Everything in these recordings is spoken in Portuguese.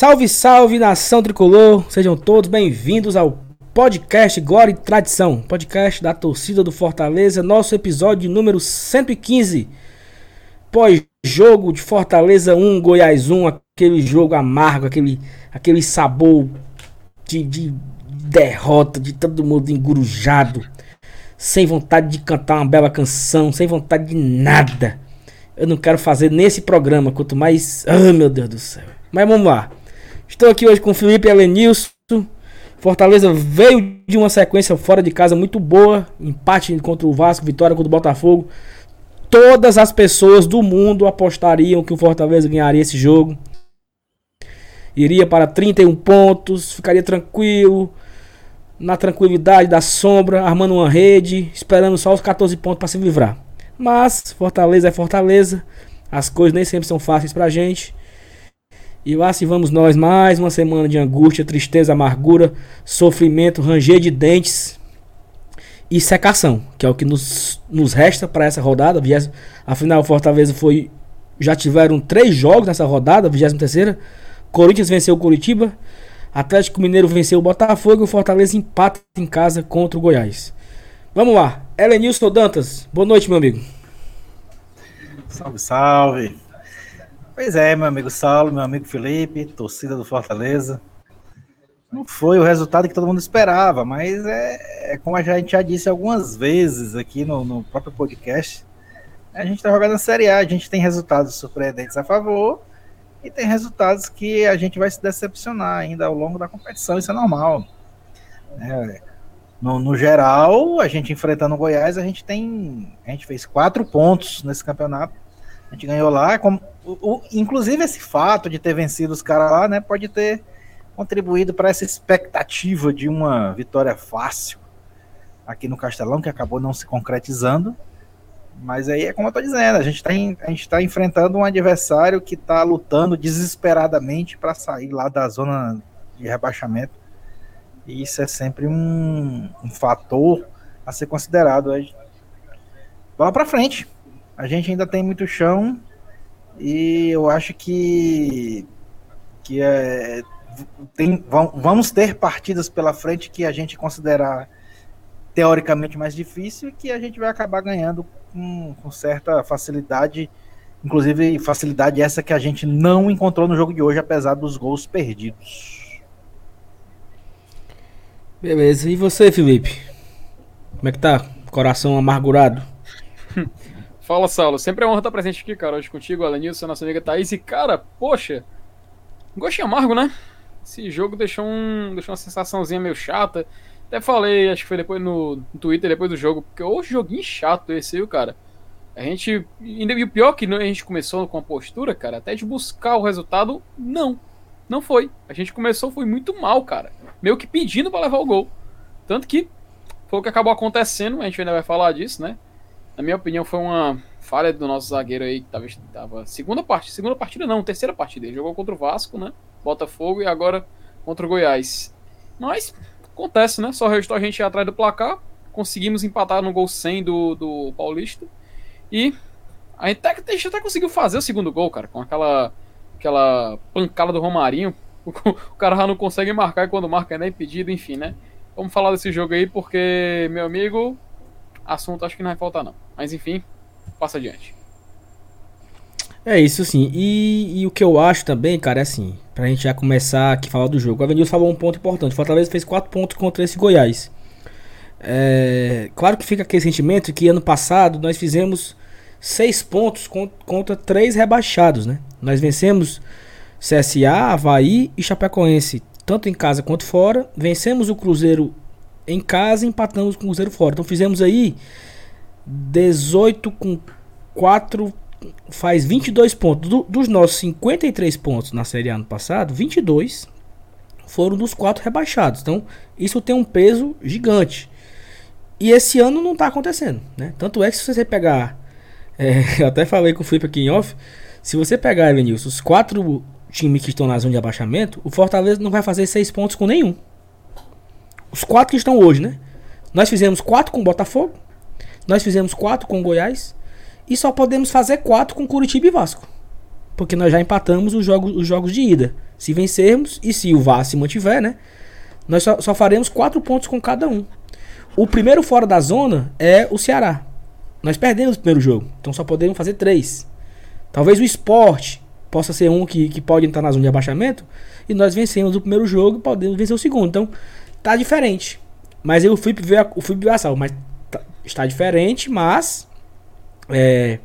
Salve, salve nação tricolor! Sejam todos bem-vindos ao podcast Glória e Tradição, podcast da torcida do Fortaleza, nosso episódio número 115. Pós-jogo de Fortaleza 1, Goiás 1, aquele jogo amargo, aquele, aquele sabor de, de derrota, de todo mundo engurujado, sem vontade de cantar uma bela canção, sem vontade de nada. Eu não quero fazer nesse programa, quanto mais. Ah, meu Deus do céu. Mas vamos lá. Estou aqui hoje com Felipe Elenilson. Fortaleza veio de uma sequência fora de casa muito boa. Empate contra o Vasco, vitória contra o Botafogo. Todas as pessoas do mundo apostariam que o Fortaleza ganharia esse jogo. Iria para 31 pontos, ficaria tranquilo, na tranquilidade da sombra, armando uma rede, esperando só os 14 pontos para se livrar. Mas Fortaleza é Fortaleza, as coisas nem sempre são fáceis pra gente. E lá se vamos nós, mais uma semana de angústia, tristeza, amargura, sofrimento, ranger de dentes e secação, que é o que nos, nos resta para essa rodada. Afinal, Fortaleza foi. Já tiveram três jogos nessa rodada, 23. Corinthians venceu o Curitiba, Atlético Mineiro venceu o Botafogo e o Fortaleza empata em casa contra o Goiás. Vamos lá, Elenilson Dantas, boa noite, meu amigo. Salve, salve. Pois é, meu amigo Saulo, meu amigo Felipe, torcida do Fortaleza. Não foi o resultado que todo mundo esperava, mas é, é como a gente já disse algumas vezes aqui no, no próprio podcast. A gente está jogando a Série A, a gente tem resultados surpreendentes a favor e tem resultados que a gente vai se decepcionar ainda ao longo da competição, isso é normal. É, no, no, geral, a gente enfrentando o Goiás, a gente tem. A gente fez quatro pontos nesse campeonato. A gente ganhou lá. Como, o, inclusive, esse fato de ter vencido os caras lá, né, pode ter contribuído para essa expectativa de uma vitória fácil aqui no Castelão, que acabou não se concretizando. Mas aí é como eu tô dizendo, a gente está a gente tá enfrentando um adversário que está lutando desesperadamente para sair lá da zona de rebaixamento. E isso é sempre um, um fator a ser considerado. Vamos para frente a gente ainda tem muito chão e eu acho que que é, tem, vamos ter partidas pela frente que a gente considerar teoricamente mais difícil e que a gente vai acabar ganhando com, com certa facilidade, inclusive facilidade essa que a gente não encontrou no jogo de hoje, apesar dos gols perdidos. Beleza, e você, Felipe? Como é que tá? Coração amargurado? Fala, Saulo. Sempre é uma honra estar presente aqui, cara. Hoje contigo, Alanilson, nossa amiga Thaís. E, cara, poxa, gostinho amargo, né? Esse jogo deixou, um, deixou uma sensaçãozinha meio chata. Até falei, acho que foi depois no, Twitter, depois do jogo, porque o joguinho chato esse, viu, cara? A gente. E o pior que a gente começou com a postura, cara, até de buscar o resultado, não. Não foi. A gente começou, foi muito mal, cara. Meio que pedindo para levar o gol. Tanto que foi o que acabou acontecendo, a gente ainda vai falar disso, né? Na minha opinião, foi uma falha do nosso zagueiro aí, que tava, tava segunda parte, segunda partida não, terceira partida. Ele jogou contra o Vasco, né? Botafogo e agora contra o Goiás. Mas acontece, né? Só restou a gente ir atrás do placar. Conseguimos empatar no gol 100 do, do Paulista. E a gente, até, a gente até conseguiu fazer o segundo gol, cara, com aquela, aquela pancada do Romarinho. O, o cara já não consegue marcar e quando marca é impedido, enfim, né? Vamos falar desse jogo aí porque, meu amigo, assunto acho que não vai faltar, não. Mas enfim, passa adiante. É isso sim. E, e, o que eu acho também, cara, é assim, pra gente já começar aqui a falar do jogo. O Avenida falou um ponto importante. Fortaleza fez 4 pontos contra esse Goiás. É, claro que fica aquele sentimento que ano passado nós fizemos 6 pontos contra 3 rebaixados, né? Nós vencemos CSA, Havaí e Chapecoense, tanto em casa quanto fora. Vencemos o Cruzeiro em casa empatamos com o Cruzeiro fora. Então fizemos aí 18 com 4 faz 22 pontos. Do, dos nossos 53 pontos na Série A ano passado, 22 foram dos quatro rebaixados. Então isso tem um peso gigante. E esse ano não está acontecendo, né? Tanto é que se você pegar, é, eu até falei com o Felipe aqui em off, se você pegar, Elenilson, os quatro times que estão na zona de abaixamento, o Fortaleza não vai fazer seis pontos com nenhum. Os quatro que estão hoje, né? Nós fizemos quatro com o Botafogo. Nós fizemos quatro com Goiás. E só podemos fazer quatro com Curitiba e Vasco. Porque nós já empatamos os jogos, os jogos de ida. Se vencermos e se o Vasco se mantiver, né? Nós só, só faremos quatro pontos com cada um. O primeiro fora da zona é o Ceará. Nós perdemos o primeiro jogo, então só podemos fazer três. Talvez o esporte possa ser um que, que pode entrar na zona de abaixamento e nós vencemos o primeiro jogo e podemos vencer o segundo. Então tá diferente. Mas eu fui ver o fui ver a mas tá, está diferente, mas é,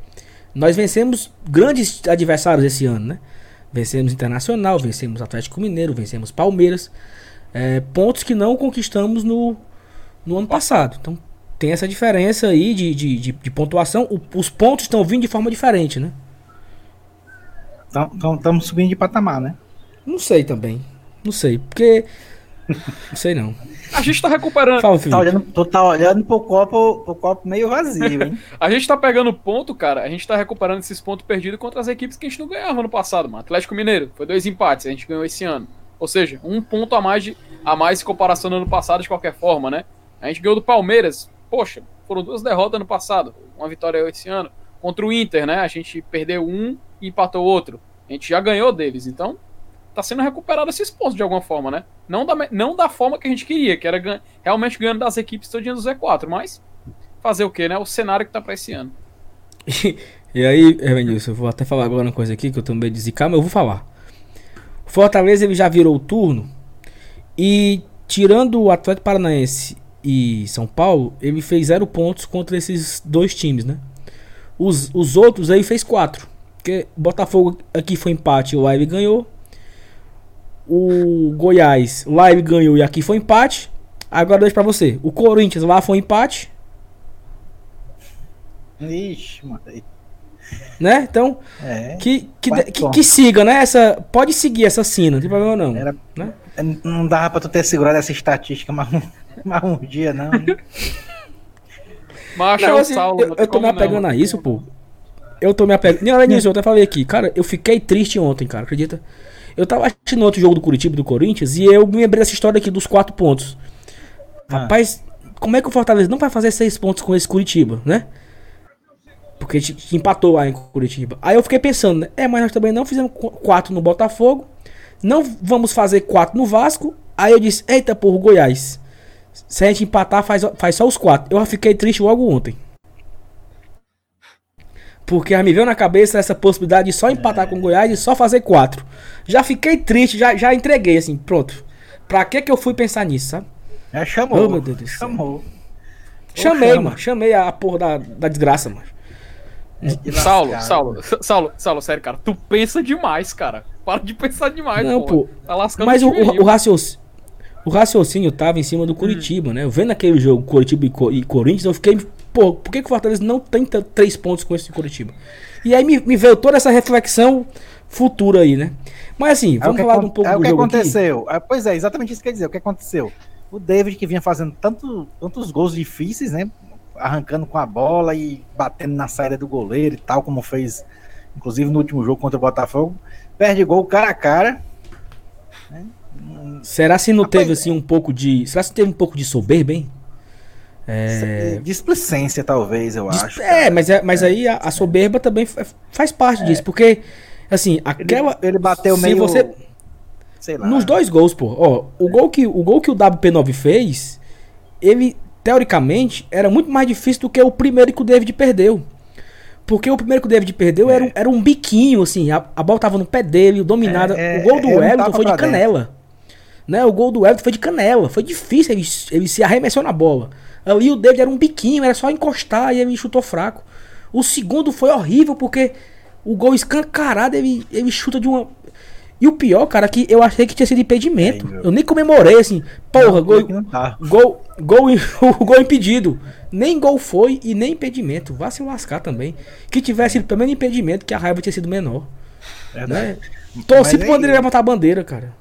nós vencemos grandes adversários esse ano, né? Vencemos Internacional, vencemos Atlético Mineiro, vencemos Palmeiras. É, pontos que não conquistamos no, no ano passado. Então tem essa diferença aí de, de, de, de pontuação. O, os pontos estão vindo de forma diferente, né? Estamos subindo de patamar, né? Não sei também. Não sei. Porque. Não sei não. A gente tá recuperando. Fala, tá olhando, tu tá olhando pro copo, pro copo meio vazio, hein? a gente tá pegando ponto, cara. A gente tá recuperando esses pontos perdidos contra as equipes que a gente não ganhava no passado, mano. Atlético Mineiro, foi dois empates, a gente ganhou esse ano. Ou seja, um ponto a mais, de, a mais em comparação no ano passado, de qualquer forma, né? A gente ganhou do Palmeiras. Poxa, foram duas derrotas no passado. Uma vitória esse ano. Contra o Inter, né? A gente perdeu um e empatou outro. A gente já ganhou deles. Então, tá sendo recuperado esses pontos de alguma forma, né? Não da, não da forma que a gente queria, que era realmente ganhando das equipes todinha do Z4, mas fazer o que, né? O cenário que tá pra esse ano. e aí, Evanilson, eu vou até falar agora uma coisa aqui que eu de zicar, mas eu vou falar. Fortaleza ele já virou o turno e tirando o Atlético Paranaense e São Paulo, ele fez zero pontos contra esses dois times, né? Os, os outros aí fez quatro. Porque Botafogo aqui foi empate, o Live ganhou o Goiás lá ele ganhou e aqui foi empate. Agora deixa pra você. O Corinthians lá foi empate. Ixi, mano. Né? Então, é, que, que, que, que, siga, né? Essa, pode seguir essa cena, não tem problema não. Era, né? Não dava pra tu ter segurado essa estatística mais um, mais um dia, não. Mas não, assim, Saulo, eu, eu tô me apegando a isso, pô. Eu tô me apegando. Não, além disso, eu até falei aqui, cara, eu fiquei triste ontem, cara, acredita? Eu tava assistindo outro jogo do Curitiba e do Corinthians e eu me lembrei dessa história aqui dos quatro pontos. Ah. Rapaz, como é que o Fortaleza não vai fazer seis pontos com esse Curitiba, né? Porque a gente empatou lá em Curitiba. Aí eu fiquei pensando, né? É, mas nós também não fizemos quatro no Botafogo. Não vamos fazer quatro no Vasco. Aí eu disse, eita porra, Goiás. Se a gente empatar, faz, faz só os quatro. Eu fiquei triste logo ontem. Porque me veio na cabeça essa possibilidade de só empatar é. com o Goiás e só fazer quatro. Já fiquei triste, já, já entreguei, assim, pronto. Pra que que eu fui pensar nisso, sabe? É, chamou. Oh, meu Deus do céu. Chamou. Chamei, chama. mano. Chamei a porra da, da desgraça, mano. É Saulo, Saulo, Saulo, Saulo, sério, cara. Tu pensa demais, cara. Para de pensar demais, Não, pô. Tá lascando Mas o, o, o, raciocínio, o raciocínio tava em cima do Curitiba, hum. né? Eu vendo aquele jogo Curitiba e, Co e Corinthians, eu fiquei pô, por que, que o Fortaleza não tem três pontos com esse Curitiba? E aí me, me veio toda essa reflexão futura aí, né? Mas assim, vamos é falar um pouco é do o que jogo aconteceu. Aqui. É, pois é, exatamente isso que quer dizer. O que aconteceu? O David que vinha fazendo tanto, tantos gols difíceis, né? Arrancando com a bola e batendo na saída do goleiro e tal, como fez, inclusive no último jogo contra o Botafogo, perde gol cara a cara. Né? Será se não teve assim um pouco de. Será se teve um pouco de soberba, hein? É... Displicência, talvez, eu acho. É, mas, é, mas aí a, a, soberba também faz parte é. disso, porque, assim, aquela. Ele, ele bateu meio. Você... Sei lá. Nos dois gols, pô. Ó, o, gol que, o gol que o WP9 fez, ele, teoricamente, era muito mais difícil do que o primeiro que o David perdeu. Porque o primeiro que o David perdeu é. era, era um biquinho, assim, a, a bola tava no pé dele, dominada. É, o gol do Wellington foi de canela. Né? O gol do Wellington foi de canela. Foi difícil, ele, ele se arremessou na bola. Ali o David era um biquinho, era só encostar e ele chutou fraco. O segundo foi horrível porque o gol escancarado ele, ele chuta de uma. E o pior, cara, que eu achei que tinha sido impedimento. eu nem comemorei assim. Porra, não, gol, tá. gol, gol, gol impedido. Nem gol foi e nem impedimento. Vá se lascar também. Que tivesse pelo menos impedimento, que a raiva tinha sido menor. É, né? Torci pro André levantar a bandeira, cara.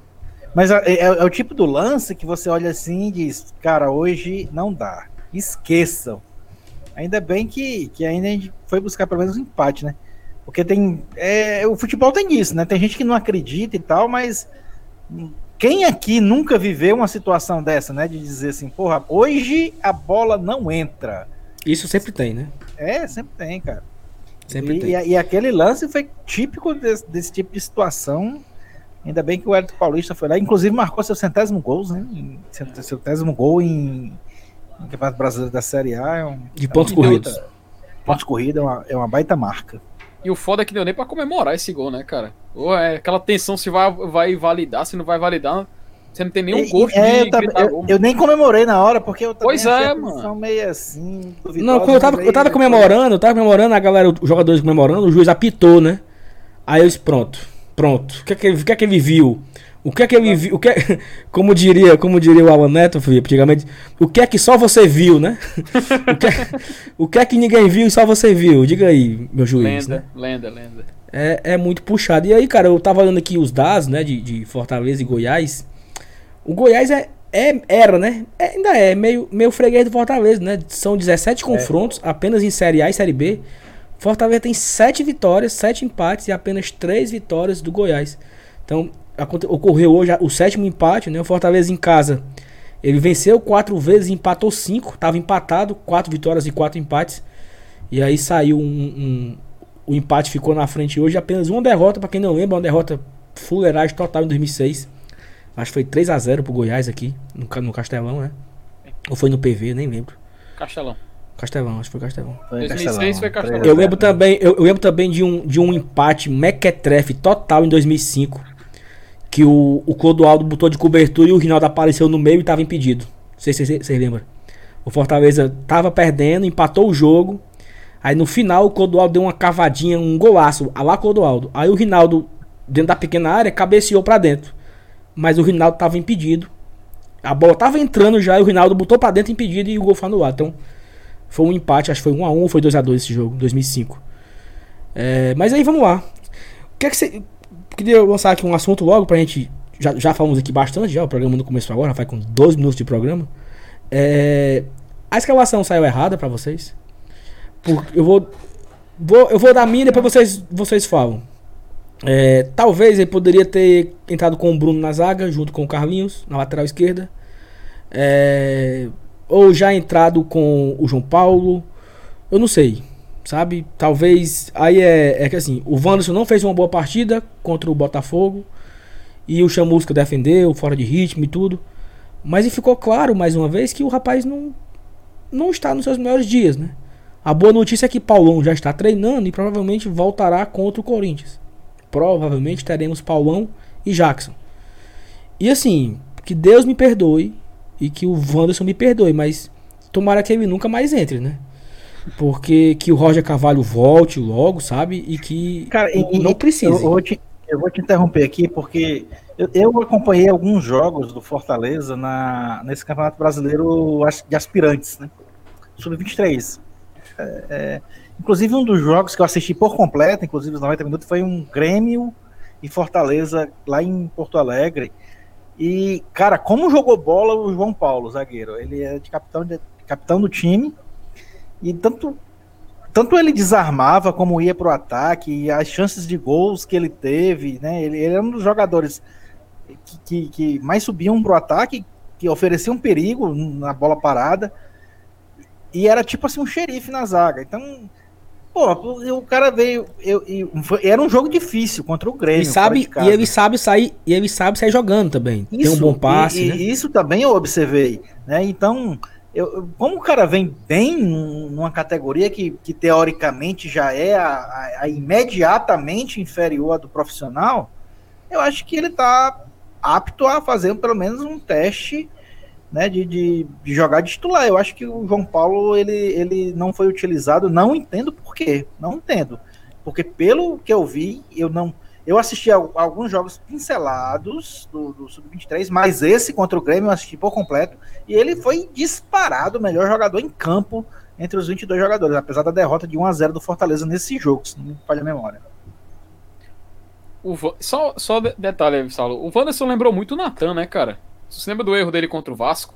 Mas é, é, é, o tipo do lance que você olha assim e diz, cara, hoje não dá esqueçam. Ainda bem que, que ainda a gente foi buscar pelo menos um empate, né? Porque tem. É, o futebol tem isso, né? Tem gente que não acredita e tal, mas quem aqui nunca viveu uma situação dessa, né? De dizer assim, porra, hoje a bola não entra. Isso sempre tem, né? É, sempre tem, cara. Sempre e, tem. E, e aquele lance foi típico desse, desse tipo de situação Ainda bem que o Hélio Paulista foi lá, inclusive marcou seu centésimo gol, né? Seu centésimo gol em, em Campeonato Brasileiro da Série A. É um, de pontos é corridos. Pontos corridos é uma, é uma baita marca. E o foda é que deu nem pra comemorar esse gol, né, cara? Ou é aquela tensão se vai, vai validar, se não vai validar. Você não tem nenhum gosto é, de eu, eu, eu, nem comemorei na hora, porque eu pois é, mano. meio assim. Não, quando eu tava, eu tava comemorando, eu tava comemorando, a galera, os jogadores comemorando, o juiz apitou, né? Aí eu disse, pronto, pronto. O que é que, o que, é que ele viu? O que é que ele viu? O que é, como diria, como diria o Alan Neto, Felipe, antigamente, o que é que só você viu, né? o, que é, o que é que ninguém viu e só você viu? Diga aí, meu juiz. Lenda, né? lenda, lenda. É, é muito puxado. E aí, cara, eu tava olhando aqui os dados, né, de, de Fortaleza e Goiás. O Goiás é, é era, né? É, ainda é meio, meio freguês do Fortaleza, né? São 17 é. confrontos, apenas em Série A e Série B. Fortaleza tem 7 vitórias, 7 empates e apenas 3 vitórias do Goiás. Então, ocorreu hoje o sétimo empate, né? O Fortaleza em casa. Ele venceu 4 vezes e empatou 5. Tava empatado, 4 vitórias e 4 empates. E aí saiu um, um, O empate ficou na frente hoje. Apenas uma derrota, para quem não lembra, uma derrota fuleiragem total em 2006. Acho que foi 3 a 0 pro Goiás aqui, no, no Castelão, né? Ou foi no PV, nem lembro. Castelão. Castelão, acho que foi Castelão. Foi 2006 foi Castelão. Eu lembro também, eu, eu, lembro também de um, de um empate mequetrefe total em 2005. Que o, o Clodoaldo botou de cobertura e o Rinaldo apareceu no meio e tava impedido. Não sei se vocês lembram. O Fortaleza tava perdendo, empatou o jogo. Aí no final o Clodoaldo deu uma cavadinha, um golaço, a lá Clodoaldo. Aí o Rinaldo, dentro da pequena área, cabeceou para dentro mas o Rinaldo estava impedido. A bola estava entrando já e o Rinaldo botou para dentro impedido e o gol foi anulado. Então foi um empate, acho que foi 1 a 1 ou foi 2 a 2 esse jogo, 2005. É, mas aí vamos lá. O que é que você queria lançar aqui um assunto logo pra gente já, já falamos aqui bastante já, o programa não começou agora, vai com 12 minutos de programa. É, a escalação saiu errada para vocês? Eu vou, vou eu vou dar a minha e depois vocês vocês falam. É, talvez ele poderia ter entrado com o Bruno na zaga, junto com o Carlinhos, na lateral esquerda. É, ou já entrado com o João Paulo. Eu não sei, sabe? Talvez. Aí é, é que assim, o Wanderson não fez uma boa partida contra o Botafogo. E o Chamusca defendeu, fora de ritmo e tudo. Mas e ficou claro, mais uma vez, que o rapaz não, não está nos seus melhores dias, né? A boa notícia é que Paulão já está treinando e provavelmente voltará contra o Corinthians provavelmente teremos Paulão e Jackson. E assim, que Deus me perdoe e que o Wanderson me perdoe, mas tomara que ele nunca mais entre, né? Porque que o Roger Carvalho volte logo, sabe? E que Cara, e, não precisa. Eu, eu, vou te, eu vou te interromper aqui porque eu, eu, acompanhei alguns jogos do Fortaleza na, nesse Campeonato Brasileiro de Aspirantes, né? Sub-23. É, é, Inclusive, um dos jogos que eu assisti por completo, inclusive os 90 minutos, foi um Grêmio e Fortaleza lá em Porto Alegre. E, cara, como jogou bola o João Paulo, zagueiro? Ele é de capitão, de, capitão do time. E tanto, tanto ele desarmava como ia para o ataque, e as chances de gols que ele teve, né? Ele, ele era um dos jogadores que, que, que mais subiam para o ataque, que ofereciam perigo na bola parada. E era tipo assim um xerife na zaga. Então, Pô, o cara veio. Eu, eu, era um jogo difícil contra o Grêmio. E, sabe, e ele sabe sair, e ele sabe sair jogando também. Isso, Tem um bom passe. E, né? isso também eu observei. Né? Então, eu, como o cara vem bem numa categoria que, que teoricamente já é a, a, a imediatamente inferior à do profissional, eu acho que ele está apto a fazer pelo menos um teste né, de, de, de, jogar de titular. Eu acho que o João Paulo ele, ele não foi utilizado, não entendo por quê, não entendo. Porque pelo que eu vi, eu não. Eu assisti a, a alguns jogos pincelados do, do Sub-23, mas esse contra o Grêmio eu assisti por completo. E ele foi disparado o melhor jogador em campo entre os 22 jogadores, apesar da derrota de 1 a 0 do Fortaleza nesse jogo, se não me falha a memória. O, só, só detalhe, Saulo. O Wanderson lembrou muito o Natan, né, cara? Você lembra do erro dele contra o Vasco?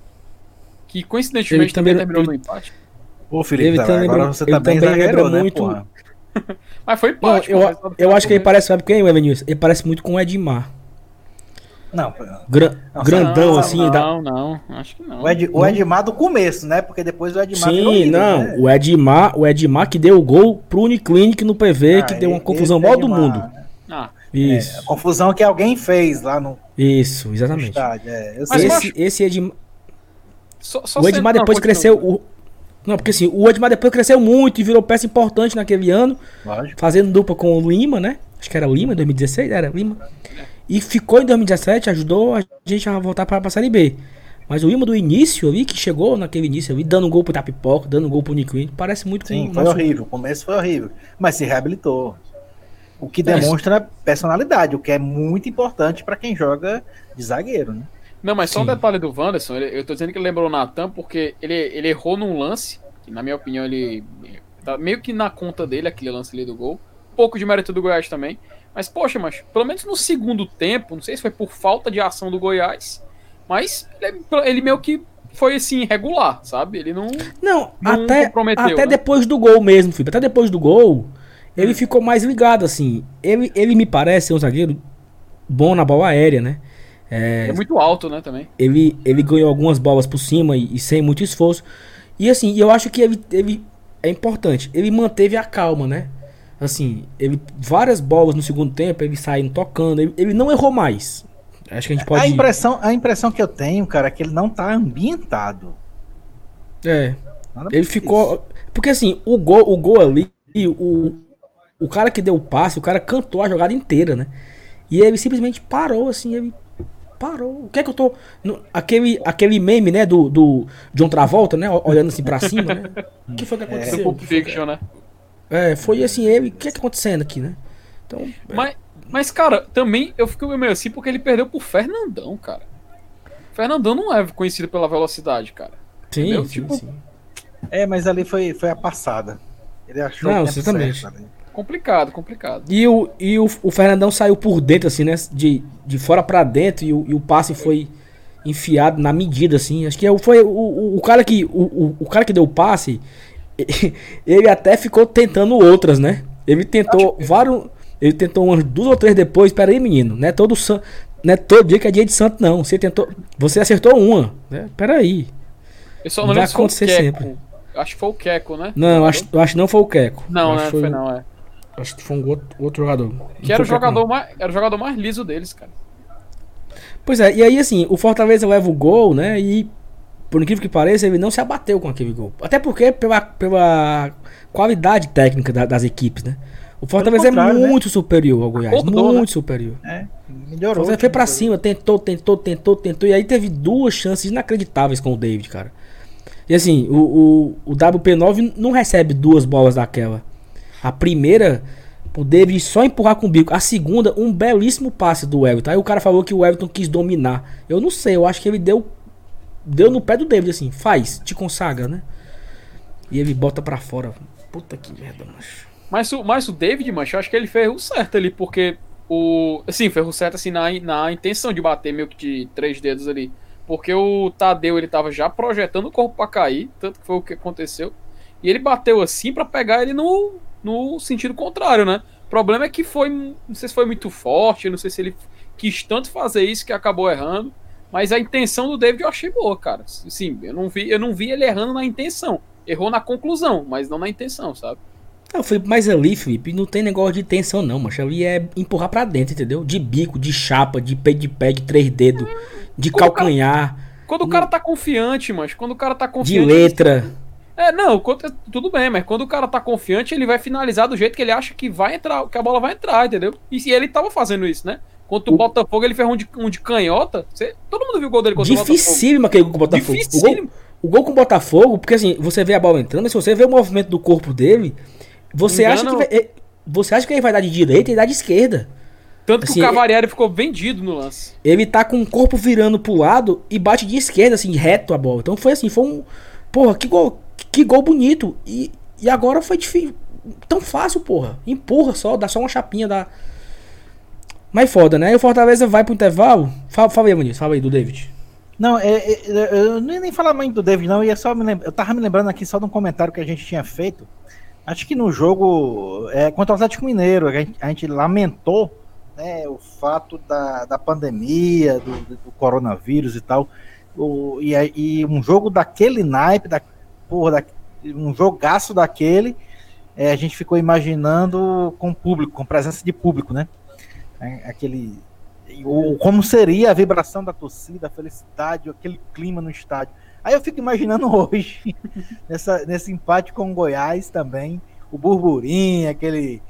Que coincidentemente ele também terminou ele, no empate. Ô, Felipe, ele tá, também, agora você tá bem zagueiro, né, muito... Porra? Mas foi empate. Não, eu, eu acho que ele parece, sabe quem, Evanilson? Ele parece muito com o Edmar. Não, Gra não, grandão não, assim. Não, da... não, não, acho que não. O, Ed, o Edmar do começo, né? Porque depois o Edmar Sim, não, né? o Edmar, o Edmar que deu o gol pro Uniclinic no PV, ah, que deu uma confusão maior do mundo. Né? Ah. Isso. É, a confusão que alguém fez lá no Isso, exatamente. estádio. É, eu Mas sei. eu esse, esse Edmar, Só, só o Edmar depois cresceu. O, não, porque assim, o Edmar depois cresceu muito e virou peça importante naquele ano, Lógico. fazendo dupla com o Lima, né? Acho que era o Lima em 2016, era Lima. E ficou em 2017, ajudou a gente a voltar para a Série B. Mas o Lima do início ali, que chegou naquele início ali, dando gol pro Tapipoca, dando gol pro Nick Quinn, parece muito Sim, com foi nosso- horrível. O começo foi horrível. Mas se reabilitou. O que É. demonstra personalidade, o que é muito importante para quem joga de zagueiro, né? Não, mas só um Sim. detalhe do Wanderson, ele- eu tô dizendo que ele lembrou o Natan porque ele, ele errou num lance, que na minha opinião ele tá meio que na conta dele, aquele lance ali do gol. Um pouco de mérito do Goiás também. Mas, poxa, mas pelo menos no segundo tempo, não sei se foi por falta de ação do Goiás, mas ele, ele meio que foi assim, regular, sabe? Ele não. Não, Não até, comprometeu, até né? depois do gol mesmo, Felipe. Até depois do gol, ele ficou mais ligado, assim. Ele, ele me parece ser um zagueiro bom na bola aérea, né? É, É muito alto, né, também. ele, ele ganhou algumas bolas por cima e, e sem muito esforço. E assim, eu acho que ele, ele é importante. Ele manteve a calma, né? Assim, ele várias bolas no segundo tempo, ele saindo tocando, ele, ele não errou mais. Acho que a gente pode A impressão, a impressão que eu tenho, cara, é que ele não tá ambientado. É. Nada Ele ficou. Porque assim, o gol, o gol ali, o, o cara que deu o passe, o cara cantou a jogada inteira, né? E ele simplesmente parou, assim, ele parou. O que é que eu tô. no- aquele, aquele meme, né, do, do John Travolta, né? Olhando assim pra cima, né? O que foi que Do aconteceu? Pulp Fiction, né? É, foi assim, ele. O que é que tá acontecendo aqui, né? Então. Mas, mas, cara, também eu fico meio assim porque ele perdeu pro Fernandão, cara. Fernandão não é conhecido pela velocidade, cara. Sim, sim, Tipo, sim. É, mas ali foi, foi a passada. Ele achou Não, o tempo certo ali. Complicado, complicado. E, o, e o, o Fernandão saiu por dentro, assim, né? De, de fora pra dentro e o, e o passe foi enfiado na medida, assim. Acho que é o- foi o, o, o cara que. O, o, cara que deu o passe, ele até ficou tentando outras, né? Ele tentou vários. Ele tentou umas duas ou três depois. Pera aí, menino. Não é todo, san- não é todo dia que é dia de santo, não. Você tentou. Você acertou uma, né? Pera aí. Eu só não Vai acontecer sempre. Acho que foi o Queco, né? Não, acho, acho que não foi o Queco. Não, né? Foi, não, é. Acho que foi um outro, outro jogador. Que era o jogador mais, era o jogador mais liso deles, cara. Pois é, e aí assim, o Fortaleza leva o gol, né? E por incrível que pareça, ele não se abateu com aquele gol. Até porque pela, pela qualidade técnica da- das equipes, né? O Fortaleza é né? muito superior ao Goiás, Acordou, muito superior. É, O melhorou. Fortaleza foi pra cima, tentou, tentou, tentou, tentou, e aí teve duas chances inacreditáveis com o David, cara. E assim, o, o, o WP9 não recebe duas bolas daquela. A primeira, o David só empurrar com o bico. A segunda, um belíssimo passe do Everton. Aí o cara falou que o Everton quis dominar. Eu não sei, eu acho que ele deu deu no pé do David assim, faz, te consagra, né? E ele bota pra fora. Puta que merda, macho. Mas o, mas o David, mancho, eu acho que ele fez o certo ali, porque o. Assim, fez o certo assim na, na intenção de bater meio que de três dedos ali. Porque o Tadeu ele tava já projetando o corpo pra cair, tanto que foi o que aconteceu. E ele bateu assim pra pegar ele no, no sentido contrário, né? O problema é que foi. Não sei se foi muito forte, não sei se ele quis tanto fazer isso que acabou errando. Mas a intenção do David eu achei boa, cara. Sim, eu não vi, eu não vi ele errando na intenção. Errou na conclusão, mas não na intenção, sabe? Não, Felipe, mas ali, Felipe, não tem negócio de tensão, não, macho. Ali é empurrar pra dentro, entendeu? De bico, de chapa, de pé de pé, de três dedos, de Como o cara- calcanhar, Quando o cara tá confiante, mas quando o cara tá de confiante. letra. É, não, tudo bem, mas quando o cara tá confiante, ele vai finalizar do jeito que ele acha que vai entrar, que a bola vai entrar, entendeu? E se ele tava fazendo isso, né? Contra o, O- Botafogo, ele fez um de, um de canhota. Você- todo mundo viu o gol dele contra o Botafogo. Dificílimo aquele gol com o Botafogo. O gol, Dificílimo. o gol com o Botafogo, porque assim, você vê a bola entrando, mas se você vê o movimento do corpo dele, você Engana acha que o- vai, é, você acha que ele vai dar de direita e dá de esquerda. Tanto que Assim, o Cavalieri ficou vendido no lance. Ele tá com o corpo virando pro lado e bate de esquerda, assim, reto a bola. Então foi assim, foi um. Porra, que gol, que gol bonito. E, e agora foi difícil. Tão fácil, porra. Empurra só, dá só uma chapinha, dá. Mas foda, né? E o Fortaleza vai pro intervalo. Fala, fala aí, Vinícius, fala aí do David. Não, é, é, eu não ia nem falar muito do David, não. Eu, ia só me lembra- eu tava me lembrando aqui só de um comentário que a gente tinha feito. Acho que no jogo é, contra o Atlético Mineiro, a gente, a gente lamentou né, o fato da, da pandemia, do, do- coronavírus e tal. O, e, e um jogo daquele naipe, da, porra, um jogaço daquele, é, a gente ficou imaginando com público, com presença de público, né? né, aquele o, como seria a vibração da torcida, a felicidade, aquele clima no estádio. Aí eu fico imaginando hoje, nessa, nesse empate com o Goiás também, o burburinho, aquele,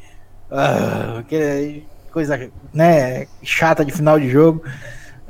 uh, aquele coisa né, chata de final de jogo.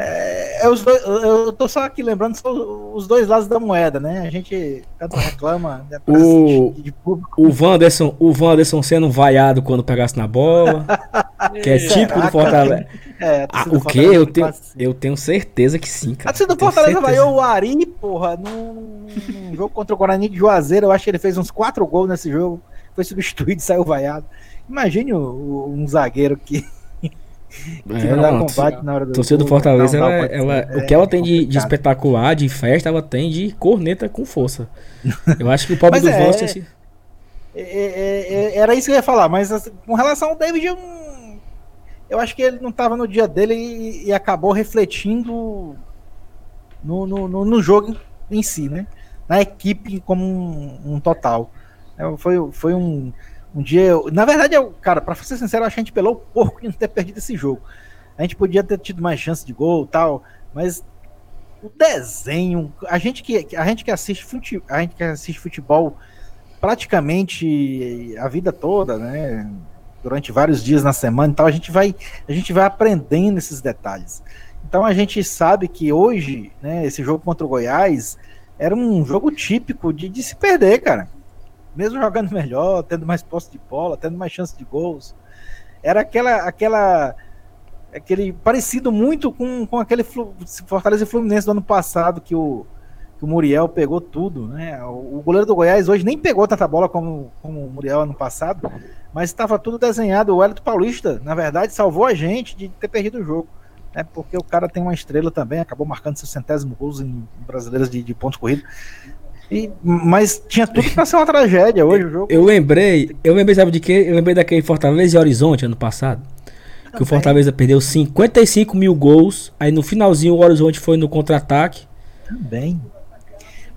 É, é os dois, eu tô só aqui lembrando são os dois lados da moeda, né? A gente tanto reclama né, o, de público. O Wanderson, o Wanderson sendo vaiado quando pegasse na bola, que é típico do Fortaleza. É, ah, o que? Eu tenho, assim. eu tenho certeza que sim, cara. A torcida do Fortaleza vaiou o Ari, porra, num, num jogo contra o Guarani de Juazeiro. Eu acho que ele fez uns quatro gols nesse jogo. Foi substituído e saiu vaiado. Imagine um zagueiro que é, não, combate na hora do torcida do Fortaleza, ela, ela é, o que ela tem de, de, espetacular, de festa, ela tem de corneta com força. Eu acho que o pobre do é, Voss... É, é, é, era isso que eu ia falar, mas assim, com relação ao David, eu, eu acho que ele não estava no dia dele e, e acabou refletindo no, no, no, no, jogo em si, né? Na equipe como um, um total. foi, foi um um dia, eu, na verdade, eu, cara, pra ser sincero, eu acho que a gente pelou o porco de não ter perdido esse jogo. A gente podia ter tido mais chance de gol tal, mas o desenho, a gente que, a gente que assiste futebol, a gente que assiste futebol praticamente a vida toda, né? Durante vários dias na semana, então a gente vai, a gente vai aprendendo esses detalhes. Então a gente sabe que hoje, né, esse jogo contra o Goiás era um jogo típico de, de se perder, cara mesmo jogando melhor, tendo mais posse de bola, tendo mais chance de gols. Era aquela, aquela, aquele parecido muito com, com aquele Fortaleza e Fluminense do ano passado que o, que o Muriel pegou tudo, né? O, o goleiro do Goiás hoje nem pegou tanta bola como, como o Muriel ano passado, mas estava tudo desenhado. O Hélito Paulista, na verdade, salvou a gente de ter perdido o jogo. Né, porque o cara tem uma estrela também, acabou marcando seu centésimo gols em brasileiras de, de pontos corridos. E, mas tinha tudo pra ser uma tragédia hoje o jogo. Eu lembrei, eu lembrei, sabe de quê? Eu lembrei daquele Fortaleza e Horizonte ano passado. Que Também. o Fortaleza perdeu 55 mil gols. Aí no finalzinho o Horizonte foi no contra-ataque. Também.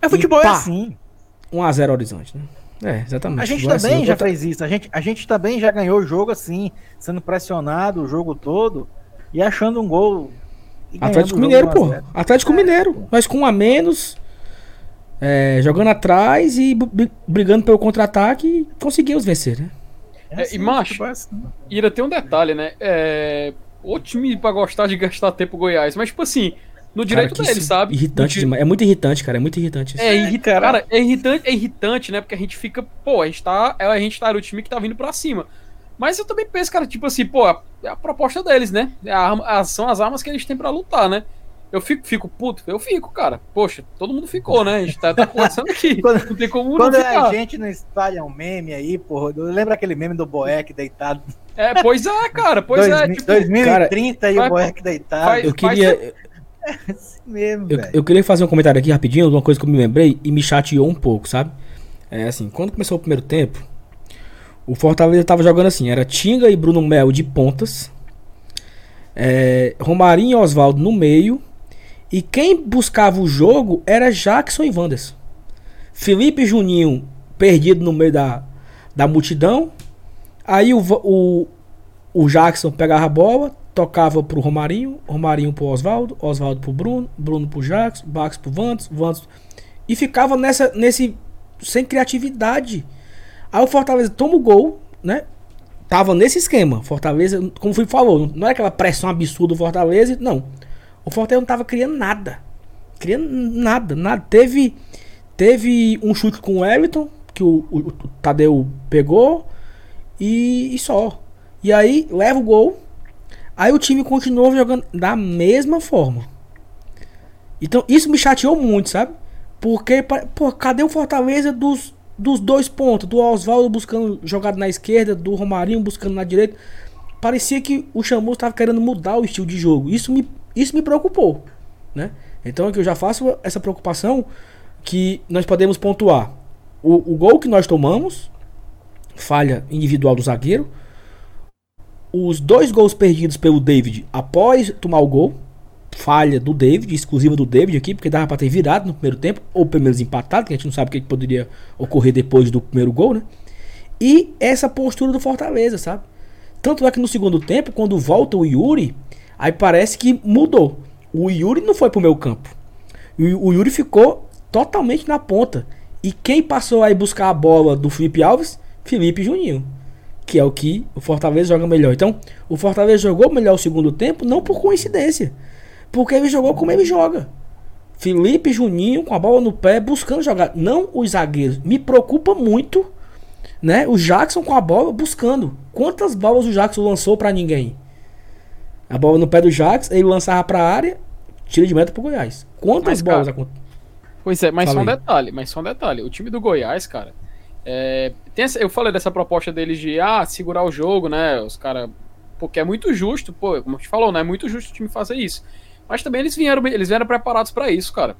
Mas futebol é assim. 1x0 Horizonte, né? É, exatamente. A gente é também assim, já contra... fez isso. A gente, a gente também já ganhou o jogo assim, sendo pressionado o jogo todo e achando um gol. Atlético Mineiro, pô. Atlético é. Mineiro. Mas com um a menos é, jogando atrás e brigando pelo contra-ataque e conseguimos vencer, né? É, assim, e macho, assim. Ira tem um detalhe, né? É, o time pra gostar de gastar tempo Goiás, mas tipo assim, no direito cara, dele, sabe? Irritante demais. É muito irritante, cara. É muito irritante isso. É, irritante, cara, é irritante, é irritante, né? Porque a gente fica, pô, a gente tá. A gente tá no time que tá vindo pra cima. Mas eu também penso, cara, tipo assim, pô, é a proposta deles, né? É a arma, são as armas que eles têm pra lutar, né? Eu fico, fico puto? Eu fico, cara. Poxa, todo mundo ficou, né? A gente tá, tá conversando aqui. quando, não tem como quando não ficar. a gente não espalha um meme aí, porra. Lembra aquele meme do Boeck deitado? É, pois é, cara. Pois Dois, é. Tipo, 2030 cara, e o Boeck deitado. Faz, eu queria. É assim mesmo, eu, eu, queria fazer um comentário aqui rapidinho, uma coisa que eu me lembrei e me chateou um pouco, sabe? É assim, quando começou o primeiro tempo, o Fortaleza tava jogando assim, era Tinga e Bruno Mel de pontas, é, Romarinho e Oswaldo no meio, e quem buscava o jogo era Jackson e Wanderson. Felipe Juninho perdido no meio da, da multidão. Aí o, o, o Jackson pegava a bola, tocava pro Romarinho, Romarinho pro Oswaldo, Oswaldo pro Bruno, Bruno pro Jackson, Jackson pro Wanderson, Wanderson. E ficava nessa, nesse. sem criatividade. Aí o Fortaleza toma o gol, né? Tava nesse esquema. Fortaleza, como fui falou, não é aquela pressão absurda do Fortaleza, não. O Fortaleza não tava criando nada. Criando nada, nada. Teve, teve um chute com o Everton, que o, o, o Tadeu pegou, e, e, só. E aí leva o gol. Aí o time continuou jogando da mesma forma. Então isso me chateou muito, sabe? Porque, pô, cadê o Fortaleza dos, dos dois pontos? Do Oswaldo buscando jogada na esquerda, do Romarinho buscando na direita. Parecia que o Chamus estava querendo mudar o estilo de jogo. Isso me, isso me preocupou, né? Então aqui eu já faço essa preocupação que nós podemos pontuar o, o gol que nós tomamos, falha individual do zagueiro, os dois gols perdidos pelo David após tomar o gol, falha do David, exclusiva do David aqui, porque dava para ter virado no primeiro tempo, ou pelo menos empatado, que a gente não sabe o que poderia ocorrer depois do primeiro gol, né? E essa postura do Fortaleza, sabe? Tanto é que no segundo tempo, quando volta o Yuri, aí parece que mudou. O Yuri não foi pro meu campo. O Yuri ficou totalmente na ponta. E quem passou aí buscar a bola do Felipe Alves? Felipe Juninho. Que é o que o Fortaleza joga melhor. Então, o Fortaleza jogou melhor o segundo tempo, não por coincidência. Porque ele jogou como ele joga. Felipe Juninho com a bola no pé, buscando jogar. Não os zagueiros. Me preocupa muito, né? O Jackson com a bola buscando. Quantas bolas o Jackson lançou para ninguém? A bola no pé do Jackson, ele lançava pra área, tira de meta pro Goiás. Quantas Mas, bolas acontecem? Pois é, mas Fala só um detalhe, mas só um detalhe. O time do Goiás, cara, é, essa- eu falei dessa proposta deles de ah, segurar o jogo, né? Os caras. Porque é muito justo, pô, como a gente falou, né? É muito justo o time fazer isso. Mas também eles vieram, eles vieram preparados pra isso, cara.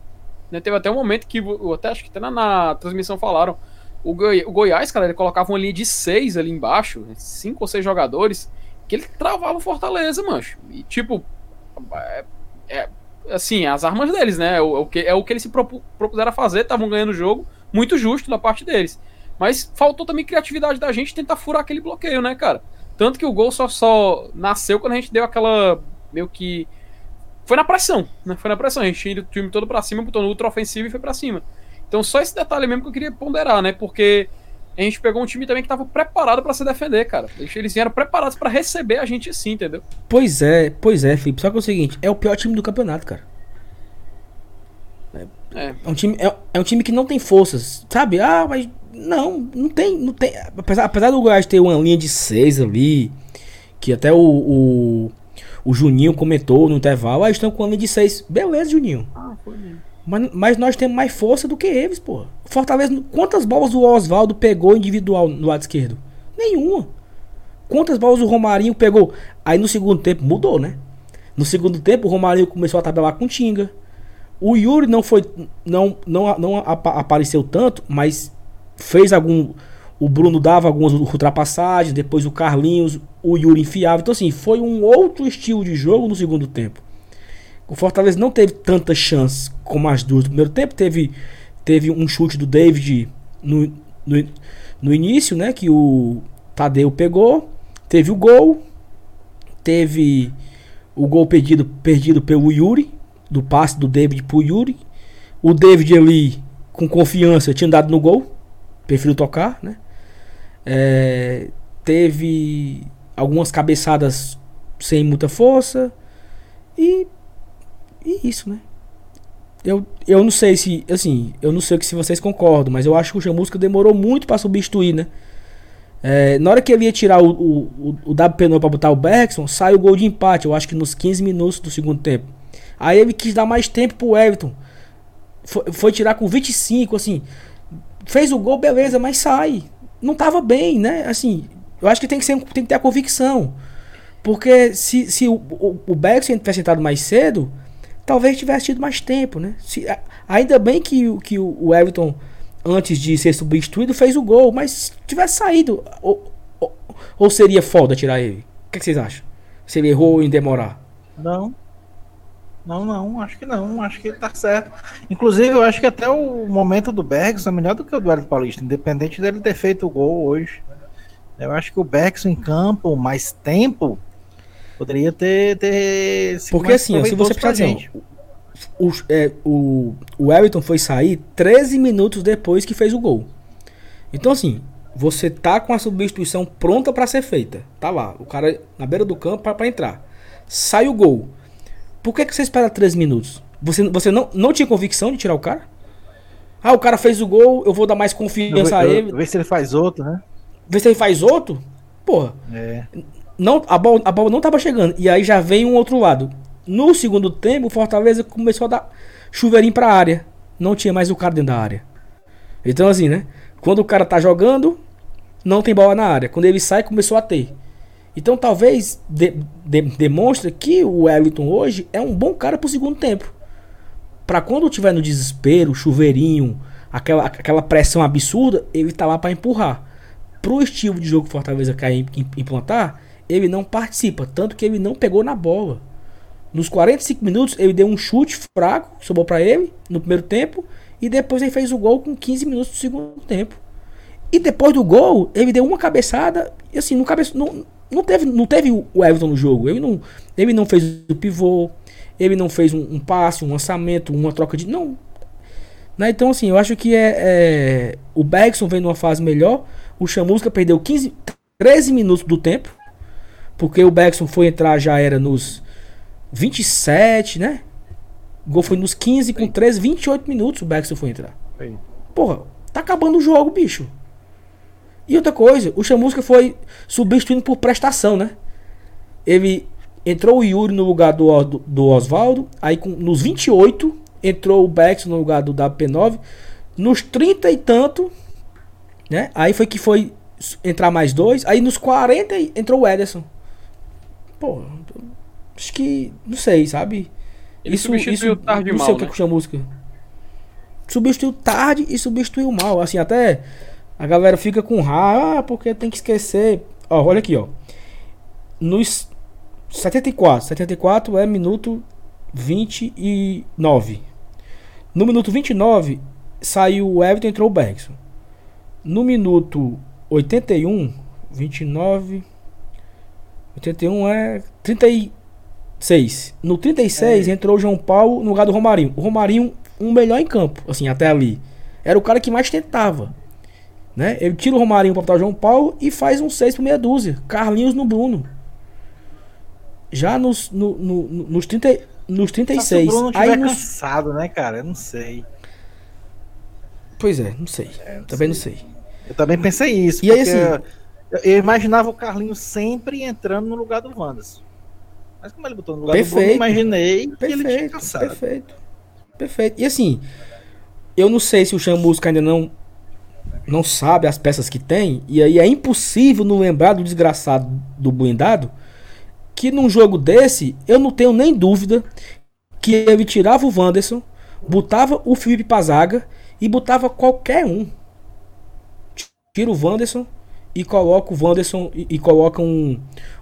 Né, Teve até um momento que, eu até acho que até na, na transmissão falaram, o, Goi- o Goiás, cara, ele colocava uma linha de seis ali embaixo, né, cinco ou seis jogadores, que ele travava o Fortaleza, mancho. E tipo, é, é- assim, as armas deles, né? É o, é o que, é o que eles se propu- propuseram a fazer, estavam ganhando o jogo, muito justo da parte deles. Mas faltou também criatividade da gente tentar furar aquele bloqueio, né, cara? Tanto que o gol só, só nasceu quando a gente deu aquela. meio que. Foi na pressão, né? Foi na pressão. A gente ia o time todo pra cima, botou no ultra ofensivo e foi pra cima. Então só esse detalhe mesmo que eu queria ponderar, né? Porque a gente pegou um time também que tava preparado pra se defender, cara. Eles- Eles vieram preparados pra receber a gente assim, entendeu? Pois é, pois é, Felipe. Só que é o seguinte, é o pior time do campeonato, cara. É. É um time, é, é um time que não tem forças, sabe? Ah, mas não, não tem, não tem. Apesar, apesar do Goiás ter uma linha de seis ali, que até o, o, o Juninho comentou no intervalo, ah, estão com uma linha de seis. Beleza, Juninho. Ah, foi mesmo. Mas, mas nós temos mais força do que eles, pô. Fortaleza, quantas bolas o Oswaldo pegou individual no lado esquerdo? Nenhuma. Quantas bolas o Romarinho pegou? Aí no segundo tempo mudou, né? No segundo tempo o Romarinho começou a tabelar com o Tinga. O Yuri não foi não não não apa- apareceu tanto, mas fez algum o Bruno dava algumas ultrapassagens, depois o Carlinhos, o Yuri enfiava. Então assim, foi um outro estilo de jogo no segundo tempo. O Fortaleza não teve tanta chance como as duas do primeiro tempo. Teve, teve um chute do David no, no, no início, né? Que o Tadeu pegou. Teve o gol. Teve o gol perdido, perdido pelo Yuri. Do passe do David pro Yuri. O David ali, com confiança, tinha dado no gol. Prefiro tocar, né? É, teve algumas cabeçadas sem muita força. E e isso, né? Eu, eu não sei se, assim, eu não sei se vocês concordam, mas eu acho que o Chamusca demorou muito pra substituir, né? É, na hora que ele ia tirar o, o, o, o WP pra botar o Bergson, sai o gol de empate, eu acho que nos 15 minutos do segundo tempo. Aí ele quis dar mais tempo pro Everton. Foi, foi tirar com 25, assim. Fez o gol, beleza, mas sai. Não tava bem, né? Assim, eu acho que tem que, ser, tem que ter a convicção. Porque se, se o, o, o Bergson tivesse entrado mais cedo, talvez tivesse tido mais tempo, né? Se, ainda bem que, que o Everton, antes de ser substituído, fez o gol, mas se tivesse saído, ou, ou, ou seria foda tirar ele? O que, que vocês acham? Se ele errou em demorar? Não. Não, não, acho que não, acho que tá certo. Inclusive, eu acho que até o momento do Bergson é melhor do que o do Hélio Paulista, independente dele ter feito o gol hoje. Eu acho que o Bergson em campo, mais tempo, poderia ter. ter Porque assim, ó, se você pensar assim, o, é, o, o Everton foi sair 13 minutos depois que fez o gol. Então assim, você tá com a substituição pronta pra ser feita. Tá lá, o cara na beira do campo pra, pra entrar. Sai o gol. Por que, que você espera 13 minutos? Você, você não, não tinha convicção de tirar o cara? Ah, o cara fez o gol, eu vou dar mais confiança a Eu- eu- ele. Ver se ele faz outro, né? Vê se ele faz outro. Porra, É. não, a, bola, a bola não tava chegando. E aí já vem um outro lado. No segundo tempo, o Fortaleza começou a dar chuveirinho pra área. Não tinha mais o cara dentro da área. Então, assim, né? Quando o cara tá jogando, não tem bola na área. Quando ele sai, começou a ter. Então, talvez de, de- demonstre que o Everton hoje é um bom cara pro segundo tempo. Pra quando tiver no desespero, chuveirinho, aquela, aquela pressão absurda, ele tá lá pra empurrar pro estilo de jogo que o Fortaleza quer im- im- implantar, ele não participa. Tanto que ele não pegou na bola. Nos 45 minutos, ele deu um chute fraco, sobrou pra ele, no primeiro tempo. E depois ele fez o gol com 15 minutos do segundo tempo. E depois do gol, ele deu uma cabeçada. E assim, não, cabe, não, não teve, não teve o Everton no jogo. Ele não, ele não fez o pivô, ele não fez um, um passe, um lançamento, uma troca de. Não. Né? Então, assim, eu acho que é, é o Bergson vem numa fase melhor. O Chamusca perdeu 15, 13 minutos do tempo. Porque o Bergson foi entrar, já era nos 27, né? O gol foi nos 15 com 13, 28 minutos o Bergson foi entrar. Sim. Porra, tá acabando o jogo, bicho. E outra coisa, o Chamusca foi substituindo por prestação, né? Ele entrou o Yuri no lugar do, do, do Oswaldo. Aí com, nos 28 entrou o Bex no lugar do WP9. Nos 30 e tanto, né? Aí foi que foi entrar mais dois. Aí nos 40 entrou o Ederson. Pô, acho que. Não sei, sabe? Ele substituiu tarde e não mal, sei o que né? que chama música. Substituiu tarde e substituiu mal. Assim, até a galera fica com raiva, ah, porque tem que esquecer. Ó, olha aqui, ó. Nos 74, 74 é minuto 29. No minuto 29 saiu o Everton e entrou o Bergson. No minuto 81, 29 81 é 36. No 36 entrou o João Paulo no lugar do Romarinho. O Romarinho um melhor em campo, assim, até ali. Era o cara que mais tentava. Né? Ele tira o Romarinho para botar o João Paulo e faz um 6 por meia dúzia. Carlinhos no Bruno. Já nos, no, no- no- nos, 30, nos Só se o 36. Bruno Aí nos, cansado, né, cara? Eu não sei. pois é, não sei. não Também não sei. Eu também pensei isso. E aí, assim- eu, imaginava o Carlinhos sempre entrando no lugar do Wanderson. Mas como ele botou no lugar do Perfeito. Bruno, eu imaginei que ele tinha cansado. perfeito. Perfeito. E assim, eu não sei se o Chamusca ainda não não sabe as peças que tem, e aí é impossível não lembrar do desgraçado do blindado, que num jogo desse, eu não tenho nem dúvida que ele tirava o Wanderson, botava o Felipe Pazaga e botava qualquer um. Tira o Wanderson e coloca o Wanderson e, e coloca um,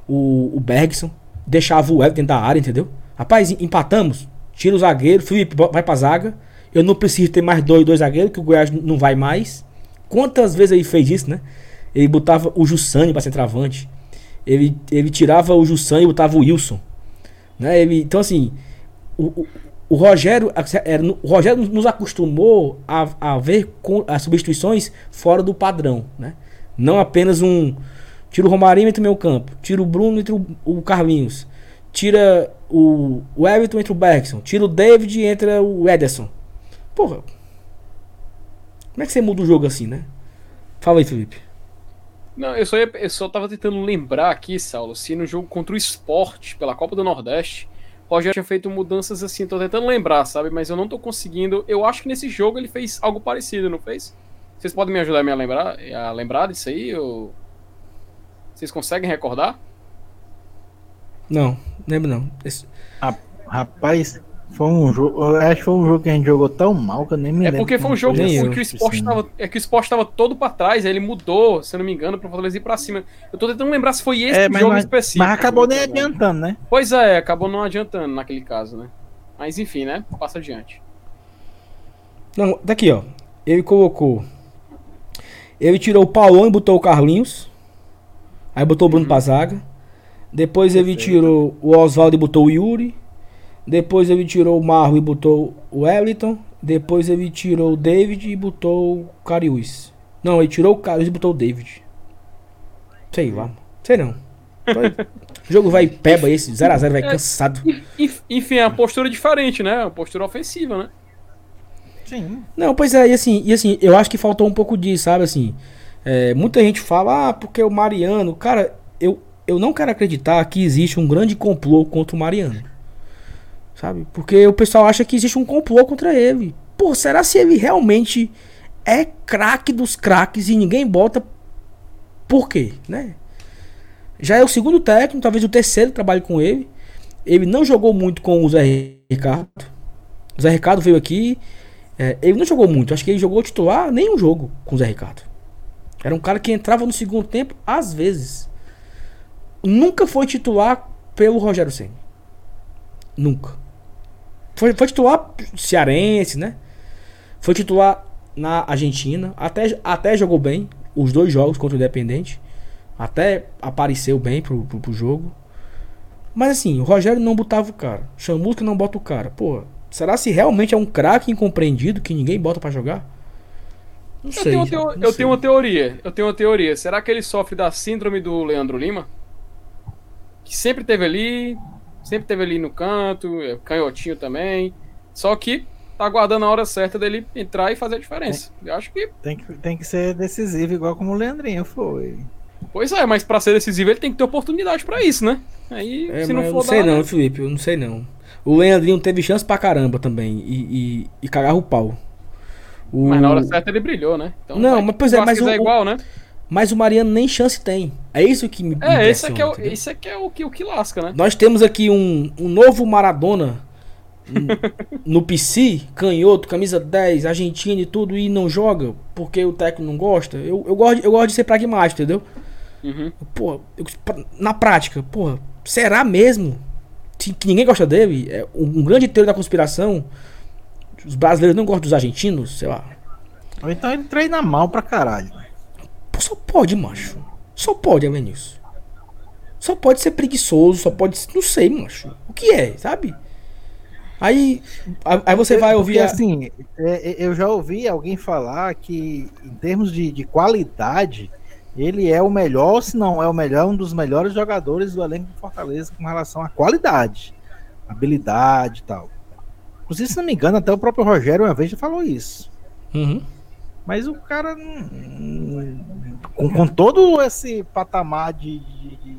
o, o Bergson, deixava o Everton dentro da área, entendeu? Rapaz, em- empatamos, tira o zagueiro, Felipe vai pra zaga, eu não preciso ter mais dois, dois zagueiros, que o Goiás não vai mais. Quantas vezes ele fez isso, né? Ele botava o Jussani pra centroavante. Ele, ele tirava o Jussani e botava o Wilson. Né? Ele, então, assim, o, o, o Rogério, era, o Rogério nos acostumou a, a ver com as substituições fora do padrão, né? Não apenas um tira o Romarinho entre o meu campo, tira o Bruno entre o, Carlinhos, tira o, Everton entre o Bergson, tira o David entra o Ederson. Porra. Como é que você muda o jogo assim, né? Fala aí, Felipe. Não, eu só, ia, eu só tava tentando lembrar aqui, Saulo, se no jogo contra o Sport, pela Copa do Nordeste, o Rogério tinha feito mudanças assim, tô tentando lembrar, sabe? Mas eu não tô conseguindo. Eu acho que nesse jogo ele fez algo parecido, não fez? Vocês podem me ajudar a me lembrar, a lembrar disso aí? Ou... Vocês conseguem recordar? Não, lembro não. Esse- Ra- Rapaz, foi um jogo. Eu acho que foi um jogo que a gente jogou tão mal que eu nem me É lembro. porque foi um jogo que, eu. que o Sport tava, é que o Sport tava todo pra trás, aí ele mudou, se eu não me engano, pra Fortaleza ir pra cima. Eu tô tentando lembrar se foi esse É, jogo mas- específico. mas acabou nem adiantando, né? Pois é, acabou não adiantando naquele caso, né? Mas enfim, né? Passa adiante. Não, daqui ó. Ele colocou. Ele tirou o Paulão e botou o Carlinhos. Aí botou o Bruno pra zaga. Depois ele tirou o Oswaldo e botou o Yuri. Depois ele tirou o Marro e botou o Wellington. Depois ele tirou o David e botou o Cariús. Não, ele tirou o Cariús e botou o David. Sei lá. Sei não. O jogo vai peba esse, 0x0 vai É. cansado. Enf- Enfim, é uma postura diferente, né? Uma postura ofensiva, né? Sim. Não, pois é, e assim, e assim, eu acho que faltou um pouco disso, sabe, assim, é, muita gente fala, ah, porque o Mariano, cara, eu, eu não quero acreditar que existe um grande complô contra o Mariano, sabe, porque o pessoal acha que existe um complô contra ele, pô, será se ele realmente é craque dos craques e ninguém bota, por quê, né? Já é o segundo técnico, talvez o terceiro que trabalhe com ele, ele não jogou muito com o Zé Ricardo, o Zé Ricardo veio aqui, é, ele não jogou muito, acho que ele jogou titular nenhum jogo com o Zé Ricardo. Era um cara que entrava no segundo tempo às vezes. Nunca foi titular pelo Rogério Senna. Nunca. Foi, foi titular cearense, né? Foi titular na Argentina. Até, até jogou bem os dois jogos contra o Independente. Até apareceu bem pro, pro, pro jogo. Mas assim, o Rogério não botava o cara. Chamusca não bota o cara. Pô, será se realmente é um craque incompreendido que ninguém bota pra jogar? Não eu sei. Tenho teo... não eu sei. tenho uma teoria. Eu tenho uma teoria. Será que ele sofre da síndrome do Leandro Lima? Que sempre teve ali, sempre teve ali no canto, é, canhotinho também. Só que tá aguardando a hora certa dele entrar e fazer a diferença. Tem, eu acho que. Tem, que. tem que ser decisivo, igual como o Leandrinho foi. Pois é, mas para ser decisivo ele tem que ter oportunidade para isso, né? Aí, é, se não for. Não sei dar, não, né? Felipe, eu não sei não. O Leandrinho teve chance pra caramba também e, e, e cagar o pau. O... Mas na hora certa ele brilhou, né? Então, não, vai, mas pois é, mas o, é igual, né? Mas o Mariano nem chance tem. É isso que me É, esse aqui é, o, esse aqui é o que, o que lasca, né? Nós temos aqui um, um novo Maradona no PC, canhoto, camisa 10, argentino e tudo, e não joga porque o técnico não gosta. Eu, eu, gosto, eu gosto de ser pragmático, entendeu? Uhum. Pô, eu, na prática, porra, será mesmo que ninguém gosta dele? É um, um grande teoria da conspiração. Os brasileiros não gostam dos argentinos, sei lá. Ou então ele treina mal pra caralho. Pô, só pode, macho. Só pode, Avenilson. Só pode ser preguiçoso, só pode. Não sei, macho. O que é, sabe? Aí, aí você vai ouvir. Porque, a... assim, é, é, eu já ouvi alguém falar que, em termos de, de qualidade, ele é o melhor, se não é o melhor, um dos melhores jogadores do elenco do Fortaleza com relação à qualidade, habilidade e tal. Inclusive, se não me engano, até o próprio Rogério uma vez já falou isso. Uhum. Mas o cara, com, com todo esse patamar de, de, de,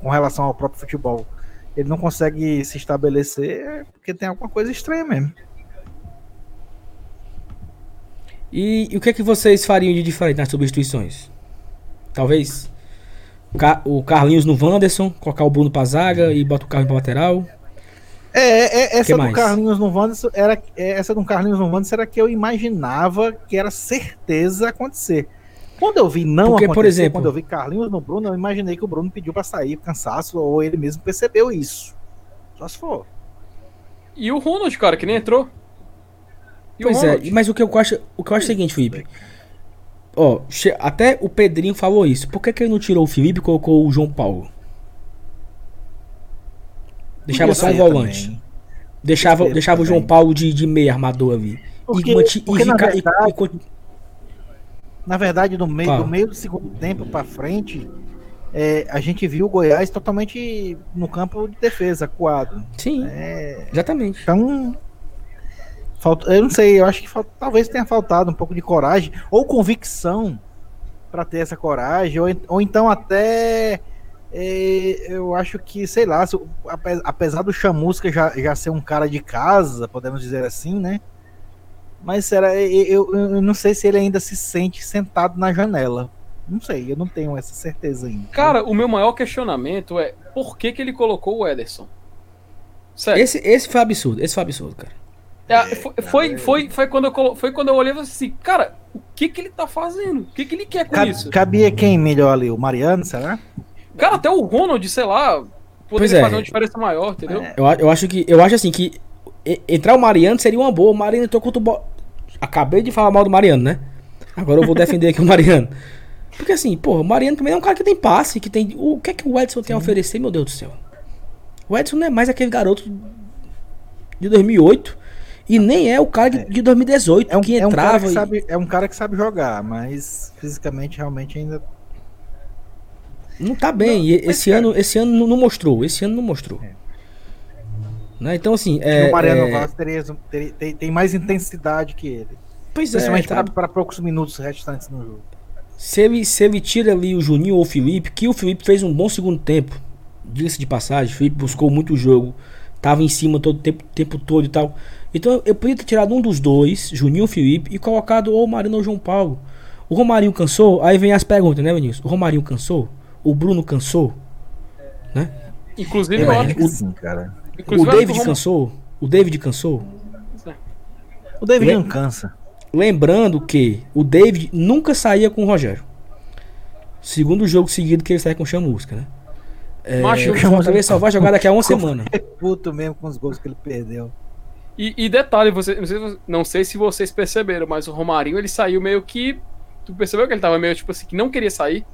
com relação ao próprio futebol, ele não consegue se estabelecer porque tem alguma coisa estranha mesmo. E, e, o que é que vocês fariam de diferente nas substituições? Talvez o Carlinhos no Wanderson, colocar o Bruno pra zaga e bota o Carlinhos pra lateral. É, é, é essa do Carlinhos no Wanderson era é, essa do Carlinhos no Wanderson era que eu imaginava que era certeza acontecer. Quando eu vi não Porque, por exemplo, quando eu vi Carlinhos no Bruno, eu imaginei que o Bruno pediu para sair, cansaço, ou ele mesmo percebeu isso. Só se for. E o Ronald, cara, que nem entrou. E pois é, mas o que eu acho, o que eu acho é o seguinte, Felipe. Ó, até o Pedrinho falou isso. Por que, que ele não tirou o Felipe e colocou o João Paulo? Deixava só um volante. Também. Deixava, deixava o João Paulo de, de meio armador ali. Porque, e, manti, porque e, na, verdade, e, na verdade, do meio, do meio do segundo tempo para frente, é, a gente viu o Goiás totalmente no campo de defesa, coado. Sim. É, exatamente. Então, Falta, eu não sei, eu acho que falta, talvez tenha faltado um pouco de coragem ou convicção para ter essa coragem, ou, ou então até é, eu acho que, sei lá, apesar do Chamusca já, já ser um cara de casa, podemos dizer assim, né? Mas será, eu, eu não sei se ele ainda se sente sentado na janela. Não sei, eu não tenho essa certeza ainda. Cara, o meu maior questionamento é por que, que ele colocou o Ederson? Sério. Esse, esse foi absurdo, esse foi absurdo, cara. É, foi, foi, foi, foi, quando eu, foi quando eu olhei e falei assim, cara, o que que ele tá fazendo? O que que ele quer com Cab, isso? Cabia quem melhor ali? O Mariano, será? Cara, até o Ronald, sei lá, poderia é. fazer uma diferença maior, entendeu? É. Eu, eu acho que eu acho assim que entrar o Mariano seria uma boa. O Mariano entrou contra o Bo... Acabei de falar mal do Mariano, né? Agora eu vou defender aqui o Mariano. Porque assim, pô, o Mariano também é um cara que tem passe, que tem. O que é que o Edson tem a oferecer, meu Deus do céu? O Edson não é mais aquele garoto de 2008 e nem é o cara de, de 2018 é um, que entrava. É um, que sabe, é um cara que sabe jogar, mas fisicamente realmente ainda. Não tá bem. Não, e esse ano, esse ano não mostrou. Esse ano não mostrou. É. Né? Então, assim. É, o Mariano é... Vaz teria, teria, tem, tem mais intensidade que ele. Pois é. Tá... para poucos minutos restantes no jogo. Se ele, se ele tira ali o Juninho ou o Felipe, que o Felipe fez um bom segundo tempo. Diga-se de passagem, o Felipe buscou muito o jogo. Tava em cima todo o tempo, tempo todo e tal. Então eu podia ter tirado um dos dois, Juninho Felipe, e colocado ou o Marino ou o João Paulo. O Romarinho cansou? Aí vem as perguntas, né, Vinícius? O Romarinho cansou? O Bruno cansou? Né? Inclusive, eu acho que sim, cara. Inclusive, o David cansou? O David cansou? O David não cansa. Lembrando que o David nunca saía com o Rogério. Segundo jogo seguido que ele sai com o Chamusca, né? É, Macho, o Fortaleza só vai jogar daqui a uma semana. Puto mesmo com os gols que ele perdeu. E, e detalhe, você, não, sei, não sei se vocês perceberam, mas o Romarinho ele saiu meio que. Tu percebeu que ele tava meio tipo assim, que não queria sair?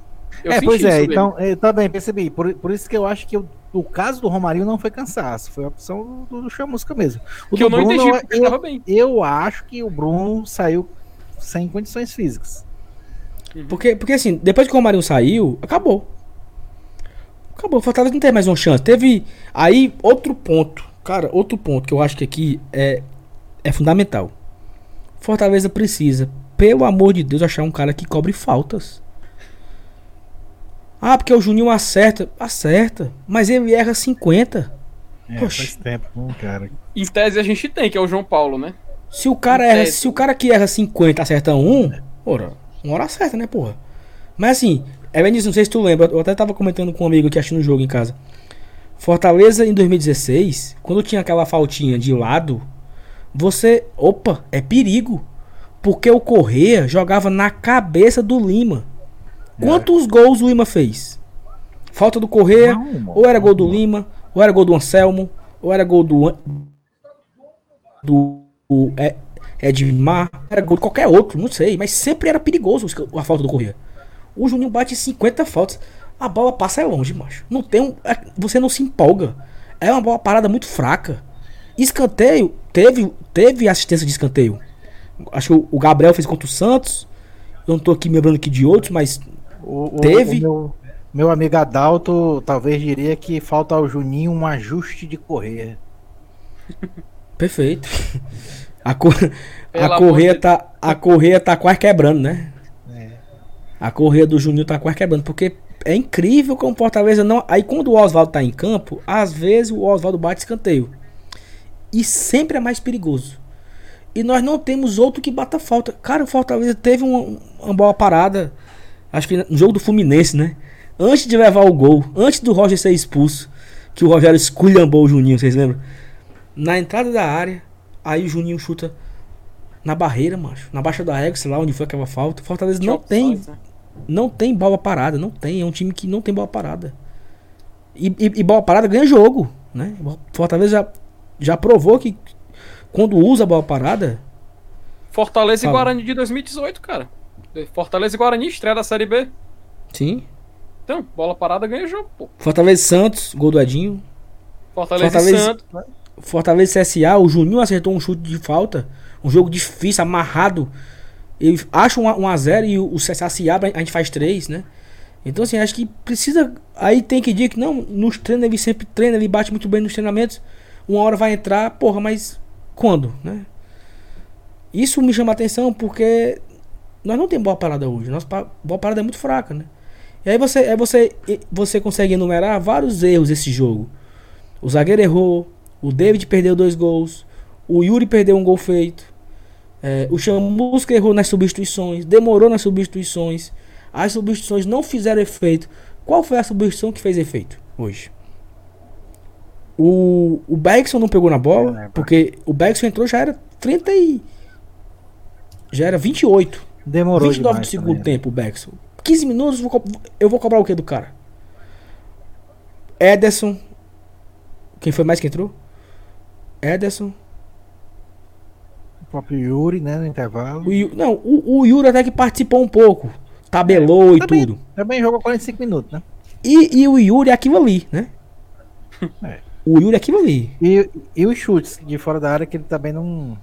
Eu é, senti pois é, então, eu também percebi. Por, por isso que eu acho que o, o caso do Romarinho não foi cansaço, foi a opção do, do Chamusca mesmo. O que eu não Bruno, entendi, eu- porque estava bem. Eu acho que o Bruno saiu sem condições físicas. Porque, porque assim, depois que o Romarinho saiu, acabou. Acabou. O Fortaleza não tem mais uma chance. Teve. Aí, outro ponto. Cara, outro ponto que eu acho que aqui é, é fundamental. Fortaleza precisa, pelo amor de Deus, achar um cara que cobre faltas. Ah, porque o Juninho acerta. Acerta. Mas ele erra 50. É, Oxi. faz tempo, não, cara. Em tese a gente tem, que é o João Paulo, né? Se o cara erra, se o cara que erra 50 acerta um, ora, uma hora acerta, né, porra? Mas assim, é não sei se tu lembra, eu até tava comentando com um amigo que assistindo o jogo em casa. Fortaleza em 2016, quando tinha aquela faltinha de lado, você, opa, é perigo. Porque o Correa jogava na cabeça do Lima. Quantos gols o Lima fez? Falta do Correa, Não, ou era gol do Lima, ou era gol do Anselmo, ou era gol do do é, Edmar, era gol de qualquer outro, não sei, mas sempre era perigoso os- a falta do Corrêa. O Juninho bate 50 faltas, a bola passa é longe, macho. Não tem um, é- você não se empolga. É uma bola parada muito fraca. Escanteio, teve teve assistência de escanteio. Acho que o- Gabriel fez contra o Santos. Eu não tô aqui me lembrando aqui de outros, mas O, Teve? o meu, meu amigo Adalto talvez diria que falta ao Juninho um ajuste de correr. perfeito. A, cor, a correia de tá a correia tá quase quebrando, né? A correia do Juninho tá quase quebrando, porque é incrível como o Fortaleza não. Aí quando o Oswaldo tá em campo, às vezes o Oswaldo bate escanteio. E sempre é mais perigoso. E nós não temos outro que bata falta. Cara, o Fortaleza teve uma, uma bola parada. Acho que no jogo do Fluminense, né? Antes de levar o gol, antes do Roger ser expulso, que o Rogério esculhambou o Juninho, vocês lembram? Na entrada da área, aí o Juninho chuta na barreira, macho. Na baixa da égua, sei lá onde foi aquela falta. O Fortaleza não tem né? Não tem bola parada, não tem. É um time que não tem bola parada. E, e- e bola parada ganha jogo, né? Fortaleza já, já provou que quando usa a bola parada, Fortaleza e. Guarani de 2018, cara. Fortaleza e Guarani, estreia da Série B. sim. Então, bola parada ganha jogo, pô. Fortaleza e Santos, gol do Edinho. Fortaleza, Fortaleza- e Santos. Fortaleza e CSA, o Juninho acertou um chute de falta. Um jogo difícil, amarrado. Ele acha um, a- um a 0 e o, CSA se abre, a gente faz três, né? Então, assim, acho que precisa. Aí tem que dizer que não, nos treinos ele sempre treina, ele bate muito bem nos treinamentos. Uma hora vai entrar, porra, mas quando, né? Isso me chama atenção porque nós não temos boa parada hoje. Nossa boa parada é muito fraca, né? E aí você, aí você, você consegue enumerar vários erros desse jogo. O zagueiro errou, o David perdeu dois gols, o Yuri perdeu um gol feito, é, o Chamusca errou nas substituições, demorou nas substituições, as substituições não fizeram efeito. Qual foi a substituição que fez efeito hoje? O, o Bergson não pegou na bola, porque o Bergson entrou já era 30 e. Já era 28. Demorou 29 demais do segundo também, tempo, o Bergson. 15 minutos, eu vou cobrar o que do cara? Ederson. Quem foi mais que entrou? Ederson. O próprio Yuri, né, no intervalo. O, não, o, o Yuri até que participou um pouco. Tabelou e Também- tudo. Também jogou 45 minutos, né? E, e o Yuri é aquilo ali, né? É. O Yuri é aquilo ali. E, e os chutes de fora da área que ele também não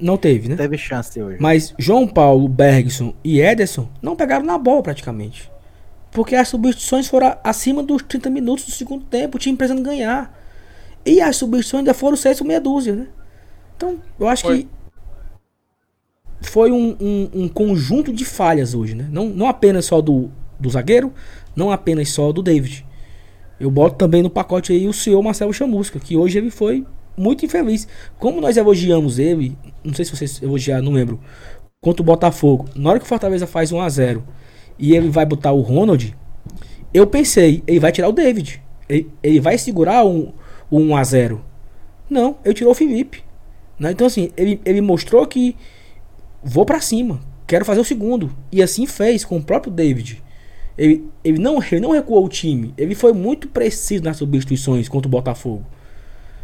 Não teve, né? teve chance hoje. Mas João Paulo, Bergson e Ederson não pegaram na bola praticamente. Porque as substituições foram acima dos 30 minutos do segundo tempo, o time precisando ganhar. E as substituições ainda foram 6 ou meia dúzia, né? Então, eu acho Foi. que foi um, um- um conjunto de falhas hoje, né? Não, não apenas só do, do zagueiro, não apenas só do David. Eu boto também no pacote aí o senhor Marcelo Chamusca, que hoje ele foi muito infeliz. Como nós elogiamos ele, não sei se vocês elogiaram, não lembro, contra o Botafogo, na hora que o Fortaleza faz 1 a 0 e ele vai botar o Ronald, eu pensei, ele vai tirar o David. Ele, ele vai segurar um, o 1 a 0 Não, ele tirou o Felipe. né? Então assim, ele, ele mostrou que vou pra cima, quero fazer o segundo. E assim fez com o próprio David. Ele, ele, não, ele não recuou o time, ele foi muito preciso nas substituições contra o Botafogo.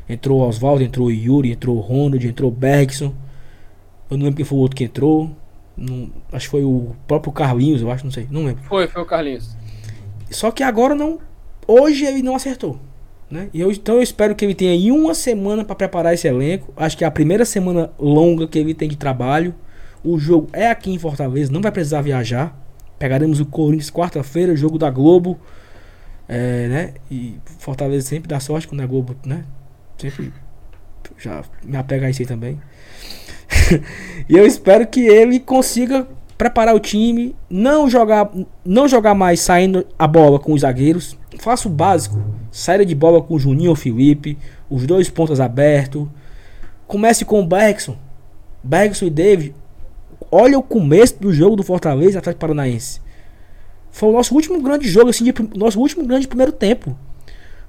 Entrou Oswaldo, entrou Yuri, entrou Ronald, entrou Bergson. Eu não lembro quem foi o outro que entrou. Não- acho que foi o próprio Carlinhos, eu acho, não sei, não lembro. Foi, foi o Carlinhos. Só que agora não. Hoje ele não acertou. Né? E eu, então eu espero que ele tenha aí uma semana para preparar esse elenco. Acho que é a primeira semana longa que ele tem de trabalho. O jogo é aqui em Fortaleza, não vai precisar viajar. Pegaremos o Corinthians quarta-feira, jogo da Globo. É, né? E Fortaleza sempre dá sorte quando é Globo, né? Sempre já me apega a isso aí também. e eu espero que ele consiga preparar o time, não jogar, não jogar mais saindo a bola com os zagueiros. Faça o básico, saída de bola com o Juninho ou Felipe, os dois pontas abertos. Comece com o Bergson. Bergson e David. Olha o começo do jogo do Fortaleza Atlético Paranaense. Foi o nosso último grande jogo, assim, de, nosso último grande primeiro tempo.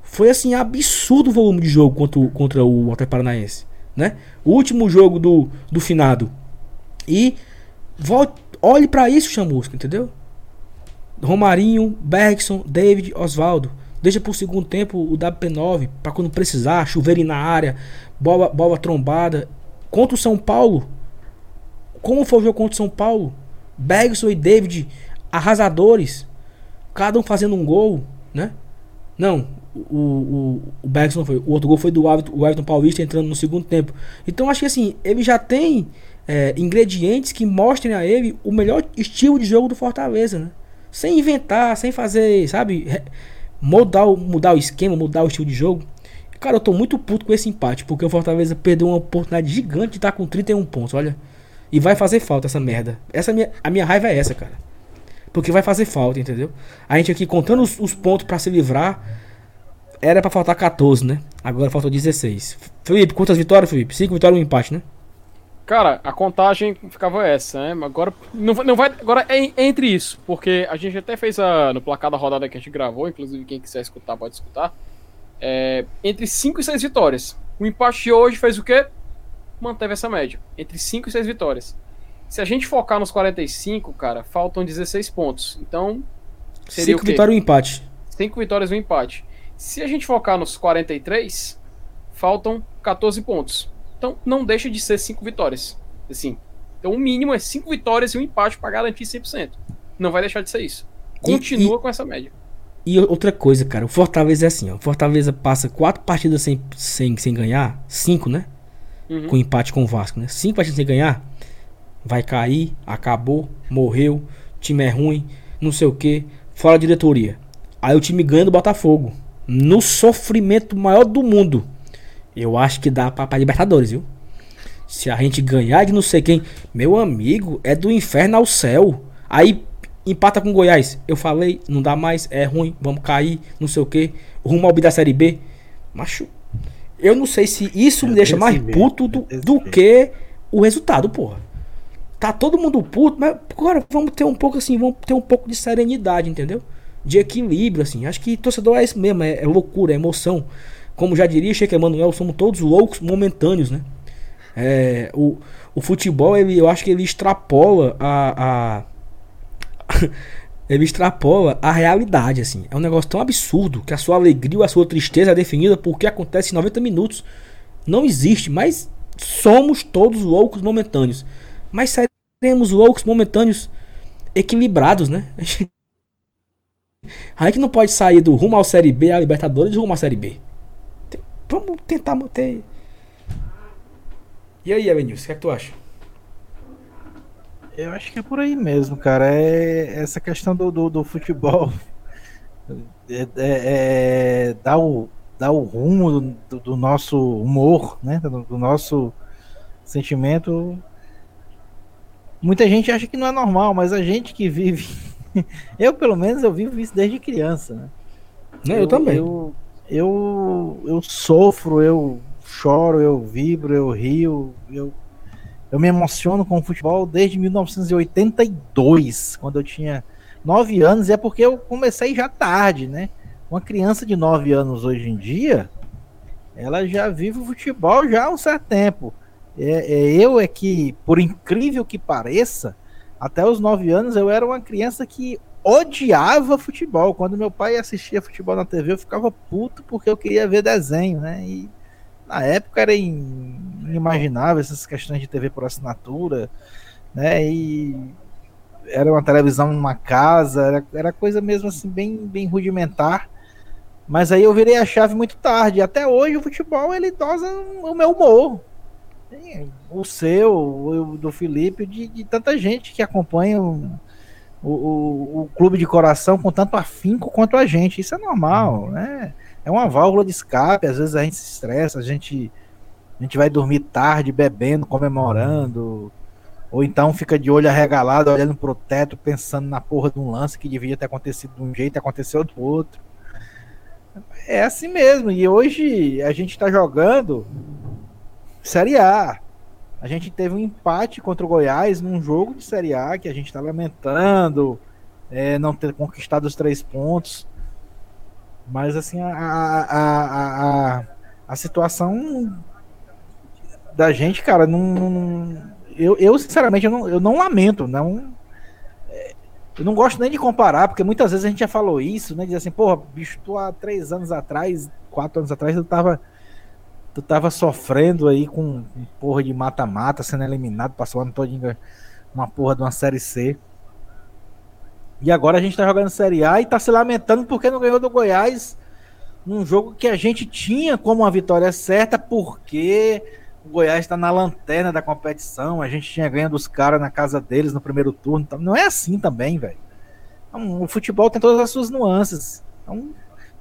Foi assim, absurdo o volume de jogo contra, o, contra o Atlético Paranaense. Né? O último jogo do, do finado. E volte, olhe para isso, Chamusca, entendeu? Romarinho, Bergson, David, Oswaldo. Deixa pro segundo tempo o WP9 para quando precisar, chover na área, bola, bola trombada. Contra o São Paulo. Como foi o jogo contra o São Paulo? Bergson e David arrasadores. Cada um fazendo um gol, né? Não, o, o, o Bergson não foi. O outro gol foi do Everton, o Everton Paulista entrando no segundo tempo. Então acho que assim, ele já tem é, ingredientes que mostrem a ele o melhor estilo de jogo do Fortaleza, né? Sem inventar, sem fazer, sabe? Mudar, mudar o esquema, mudar o estilo de jogo. Cara, eu tô muito puto com esse empate, porque o Fortaleza perdeu uma oportunidade gigante de estar tá com 31 pontos, olha. E vai fazer falta essa merda. Essa minha, a minha raiva é essa, cara. Porque vai fazer falta, entendeu? A gente aqui contando os, os pontos para se livrar. Era para faltar 14, né? Agora faltou 16. Felipe, quantas vitórias, Felipe? 5 vitórias e um empate, né? Cara, a contagem ficava essa, né? Agora não, não vai. Agora é entre isso, porque a gente até fez a, no placar da rodada que a gente gravou, inclusive quem quiser escutar pode escutar. É, entre 5 e 6 vitórias. O empate hoje fez o quê? Manteve essa média. Entre 5 e 6 vitórias. Se a gente focar nos 45, cara, faltam 16 pontos. Então. Seria 5 vitórias e um empate. 5 vitórias e um empate. Se a gente focar nos 43, faltam 14 pontos. Então não deixa de ser 5 vitórias. Assim. Então o mínimo é 5 vitórias e um empate para garantir 100%. Não vai deixar de ser isso. Continua e, e, com essa média. E outra coisa, cara, o Fortaleza é assim, ó. O Fortaleza passa 4 partidas sem, sem, sem ganhar, 5, né? Uhum. Com empate com o Vasco, né? 5 partidas sem ganhar vai cair, acabou, morreu, time é ruim, não sei o que, fora a diretoria. Aí o time ganha do Botafogo. No sofrimento maior do mundo. Eu acho que dá pra Libertadores, viu? Se a gente ganhar de não sei quem, meu amigo, é do inferno ao céu. Aí empata com Goiás. Eu falei, não dá mais, é ruim, vamos cair, não sei o que. Rumo ao B da Série B. Macho, eu não sei se isso é me deixa mais puto do, é do que o resultado, porra. Tá todo mundo puto, mas agora vamos ter um pouco assim, vamos ter um pouco de serenidade, entendeu? De equilíbrio, assim. Acho que torcedor é isso mesmo, é, é loucura, é emoção. Como já diria Sheik Emanuel, somos todos loucos momentâneos, né? É, o, o futebol, ele, eu acho que ele extrapola a, a ele extrapola a realidade, assim. É um negócio tão absurdo que a sua alegria ou a sua tristeza é definida por que acontece em 90 minutos. Não existe, mas somos todos loucos momentâneos mas seremos loucos momentâneos equilibrados, né? A gente não pode sair do rumo ao Série B, a Libertadores, rumo à Série B. Vamos tentar manter. E aí, Evanilson, o que é que tu acha? Eu acho que é por aí mesmo, cara. É essa questão do, do, do futebol. É, é, é, dá, o, dá o rumo do, do nosso humor, né? Do, do nosso sentimento Muita gente acha que não é normal, mas a gente que vive. eu, pelo menos, eu vivo isso desde criança, né? eu, eu, também. Eu, eu, eu sofro, eu choro, eu vibro, eu rio, eu, eu me emociono com o futebol desde 1982, quando eu tinha nove anos, e é porque eu comecei já tarde, né? Uma criança de nove anos hoje em dia, ela já vive o futebol já há um certo tempo. É, é, eu é que, por incrível que pareça, até os nove anos eu era uma criança que odiava futebol. Quando meu pai assistia futebol na TV, eu ficava puto porque eu queria ver desenho, né? E na época era inimaginável essas questões de TV por assinatura, né? E era uma televisão numa casa, era, era coisa mesmo assim, bem, bem rudimentar. Mas aí eu virei a chave muito tarde. Até hoje o futebol ele dosa o meu humor. O seu, o do Felipe, de, de tanta gente que acompanha o, o, o, clube de coração com tanto afinco quanto a gente. Isso é normal, né? É uma válvula de escape. Às vezes a gente se estressa, a gente, a gente vai dormir tarde, bebendo, comemorando. Ou então fica de olho arregalado, olhando pro teto, pensando na porra de um lance que devia ter acontecido de um jeito aconteceu do outro. É assim mesmo. E hoje a gente está jogando Série A. A gente teve um empate contra o Goiás num jogo de Série A que a gente está lamentando é, não ter conquistado os três pontos. Mas assim, a, a, a, a, situação da gente, cara, não. eu, eu, sinceramente, eu não, eu não lamento, não. Eu não gosto nem de comparar, porque muitas vezes a gente já falou isso, né? Diz assim, porra, bicho, tu há três anos atrás, quatro anos atrás, tu tava, tu tava sofrendo aí com, com porra de mata-mata, sendo eliminado, passou o ano todo uma porra de uma série C. E agora a gente tá jogando Série A e tá se lamentando porque não ganhou do Goiás num jogo que a gente tinha como uma vitória certa, porque o Goiás está na lanterna da competição, a gente tinha ganho dos caras na casa deles no primeiro turno. Então, não é assim também, velho. Então, o futebol tem todas as suas nuances. Então,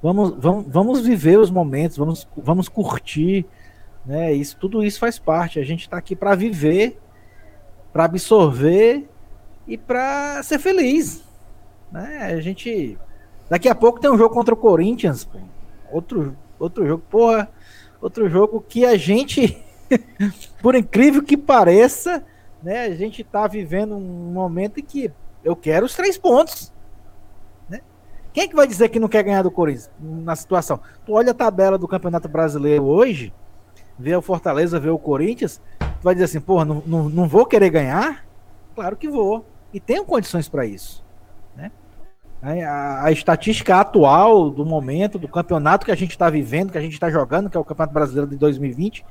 vamos, vamos, vamos viver os momentos, vamos, vamos curtir. Né? Isso, tudo isso faz parte. A gente está aqui para viver, para absorver e para ser feliz. Né? A gente. Daqui a pouco tem um jogo contra o Corinthians. Pô. Outro, outro jogo, porra. Outro jogo que a gente por incrível que pareça, né, a gente está vivendo um momento em que eu quero os três pontos. Né? Quem é que vai dizer que não quer ganhar do Corinthians na situação? Tu olha a tabela do Campeonato Brasileiro hoje, vê o Fortaleza, vê o Corinthians, tu vai dizer assim, porra, não, não, não vou querer ganhar? Claro que vou. E tenho condições para isso. Né? A, a, estatística atual do momento, do campeonato que a gente está vivendo, que a gente está jogando, que é o Campeonato Brasileiro de 2020,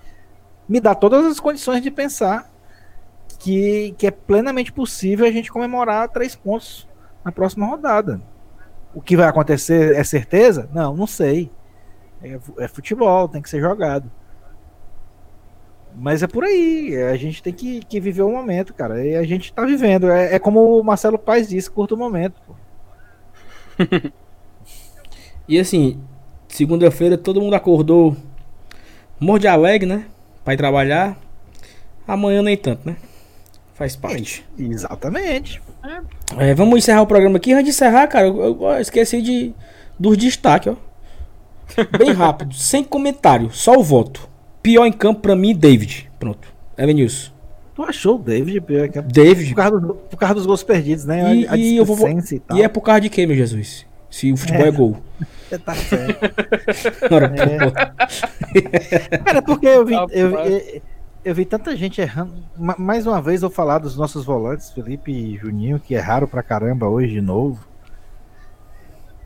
me dá todas as condições de pensar que, que é plenamente possível a gente comemorar três pontos na próxima rodada. O que vai acontecer é certeza? Não, não sei. É, é futebol, tem que ser jogado. Mas é por aí. A gente tem que, que viver o momento, cara. E a gente tá vivendo. É, é como o Marcelo Paz disse, curto momento. e assim, segunda-feira todo mundo acordou morro de alegre, né? Vai trabalhar. Amanhã nem tanto, né? Faz parte. Exatamente. É, vamos encerrar o programa aqui. Antes de encerrar, cara, eu, eu esqueci de dos destaques, ó. Bem rápido, sem comentário, só o voto. Pior em campo pra mim, David. Pronto. Evanilson. Tu achou o David pior campo? David. Por causa, do, por causa dos gols perdidos, né? E, e eu vou, e, e, é por causa de quem, meu Jesus? Se o futebol é, é gol. tá certo. Ora, é. Cara, porque eu vi, eu, eu, eu, vi tanta gente errando. Mais uma vez, eu vou falar dos nossos volantes, Felipe e Juninho, que erraram pra caramba hoje de novo.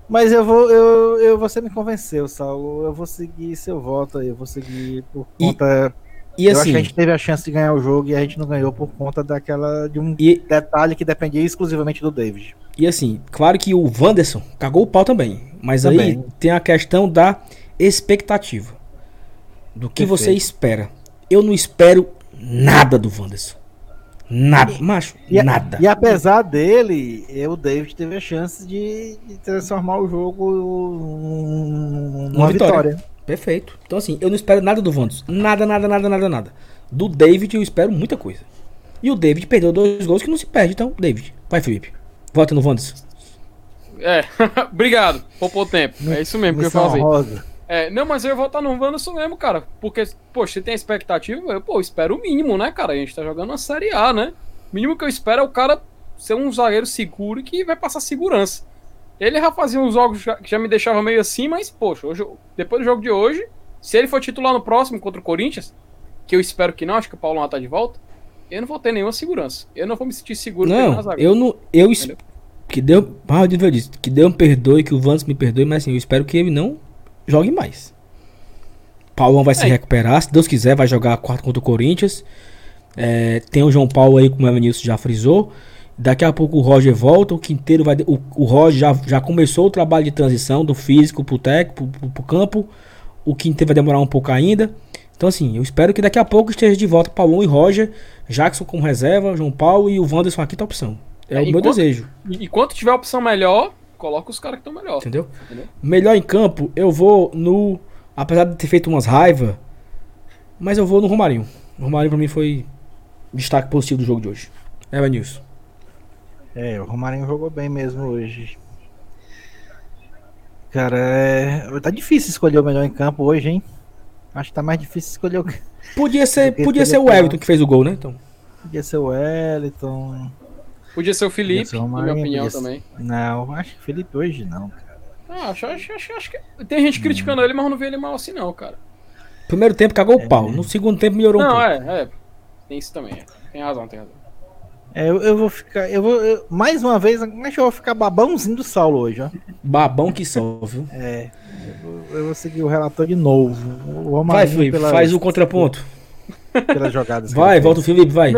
Mas eu vou, eu, eu você me convenceu, Saulo. Eu vou seguir seu voto aí. Eu vou seguir por conta. E, e eu assim, acho que a gente teve a chance de ganhar o jogo e a gente não ganhou por conta daquela de um e, detalhe que dependia exclusivamente do David. E assim, claro que o Wanderson cagou o pau também. Mas também. aí tem a questão da expectativa. Do que Perfeito. você espera. Eu não espero nada do Wanderson. Nada, e, macho, e, nada. E apesar dele, o David teve a chance de, de transformar o jogo numa, numa vitória. vitória. Perfeito. Então assim, eu não espero nada do Wanderson. Nada, nada, nada, nada, nada. Do David eu espero muita coisa. E o David perdeu dois gols que não se perde. Então, David, vai Felipe. Vota no Wanderson. É, obrigado. Poupou tempo. É isso mesmo que eu ia fazer. Rosa. É, não, mas eu ia votar no Wanderson mesmo, cara. Porque, poxa, você tem expectativa, eu, pô, espero o mínimo, né, cara? A gente tá jogando uma Série A, né? O mínimo que eu espero é o cara ser um zagueiro seguro e que vai passar segurança. Ele já fazia uns jogos que já me deixava meio assim, mas, poxa, hoje, depois do jogo de hoje, se ele for titular no próximo contra o Corinthians, que eu espero que não, acho que o Paulo lá tá de volta, eu não vou ter nenhuma segurança. Eu não vou me sentir seguro não, eu não, eu que deu, ah, eu disse, que Deus me perdoe, que o Vance me perdoe, mas assim, eu espero que ele não jogue mais. Paulão vai é. se recuperar, se Deus quiser, vai jogar a quarta contra o Corinthians. É, tem o João Paulo aí, como o Evanilson já frisou. Daqui a pouco o Roger volta, o Quinteiro vai. O, o Roger já, já começou o trabalho de transição do físico pro técnico, pro, pro, pro campo. O Quinteiro vai demorar um pouco ainda. Então, assim, eu espero que daqui a pouco esteja de volta Paulão e Roger, Jackson como reserva, João Paulo e o Wanderson aqui tá opção. É, é o meu desejo. E enquanto tiver opção melhor, coloca os caras que estão melhor. Entendeu? Entendeu? Melhor em campo, eu vou no. Apesar de ter feito umas raivas, mas eu vou no Romarinho. O Romarinho pra mim foi destaque positivo do jogo de hoje. É, Nilson. É, o Romarinho jogou bem mesmo hoje. Cara, é... tá difícil escolher o melhor em campo hoje, hein? Acho que tá mais difícil escolher o. Podia ser, podia ser o Everton que fez o gol, né? Então. Podia ser o Wellington. Podia ser o Felipe, ser o na minha opinião também. Não, acho que o Felipe hoje não, cara. Ah, acho, acho, acho, acho que. Tem gente criticando hum. ele, mas não vi ele mal assim, não, cara. Primeiro tempo cagou é, o pau. No segundo tempo melhorou não, um pouco. Não, é, é. Tem isso também. É. Tem razão, tem razão. É, eu, eu, vou ficar. Eu vou. Eu, mais uma vez, acho que eu vou ficar babãozinho do Saulo hoje, ó. Babão que só, viu? É. Eu vou seguir o relator de novo. Vai, Felipe, pela... faz o contraponto. Pelas jogadas. Vai, volta o Felipe, vai.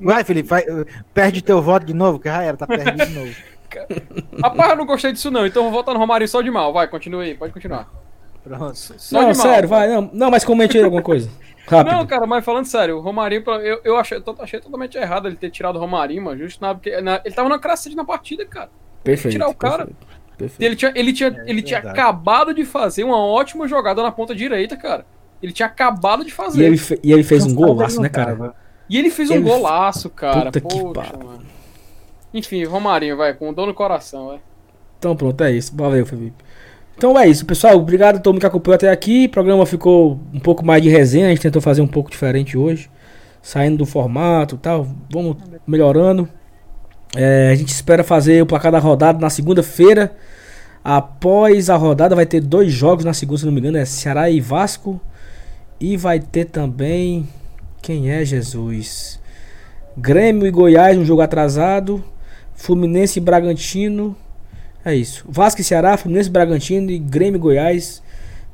Vai, Felipe, vai, perde teu voto de novo, que já era, tá perdido de novo. Rapaz, eu não gostei disso não, então vou votar no Romário só de mal. Vai, continue aí, pode continuar. Pronto. Só não, sério, vai. Não, não mas comente aí alguma coisa. Rápido. Não, cara, mas falando sério, o Romarinho, eu, eu achei, eu achei totalmente errado ele ter tirado o Romarinho, mas justo na, porque na, ele tava na crescente na partida, cara. Perfeito. Tirar o cara. Perfeito. Perfeito. Ele tinha, ele tinha, é, ele tinha acabado de fazer uma ótima jogada na ponta direita, cara. Ele tinha acabado de fazer. E ele, fe, e ele fez um golaço, né, cara? E ele fez ele um golaço, cara. Puta Poxa, que mano. Enfim, Romarinho, vai, com dor no coração, vai. Então pronto, é isso. Valeu, Felipe. Então é isso, pessoal. Obrigado a todo mundo que acompanhou até aqui. O programa ficou um pouco mais de resenha. A gente tentou fazer um pouco diferente hoje. Saindo do formato e tal. Vamos melhorando. É, a gente espera fazer o placar da rodada na segunda-feira. Após a rodada vai ter dois jogos na segunda, se não me engano, é Ceará e Vasco. E vai ter também. Quem é Jesus? Grêmio e Goiás, um jogo atrasado. Fluminense e Bragantino. É isso. Vasco e Ceará, Fluminense, Bragantino e Grêmio Goiás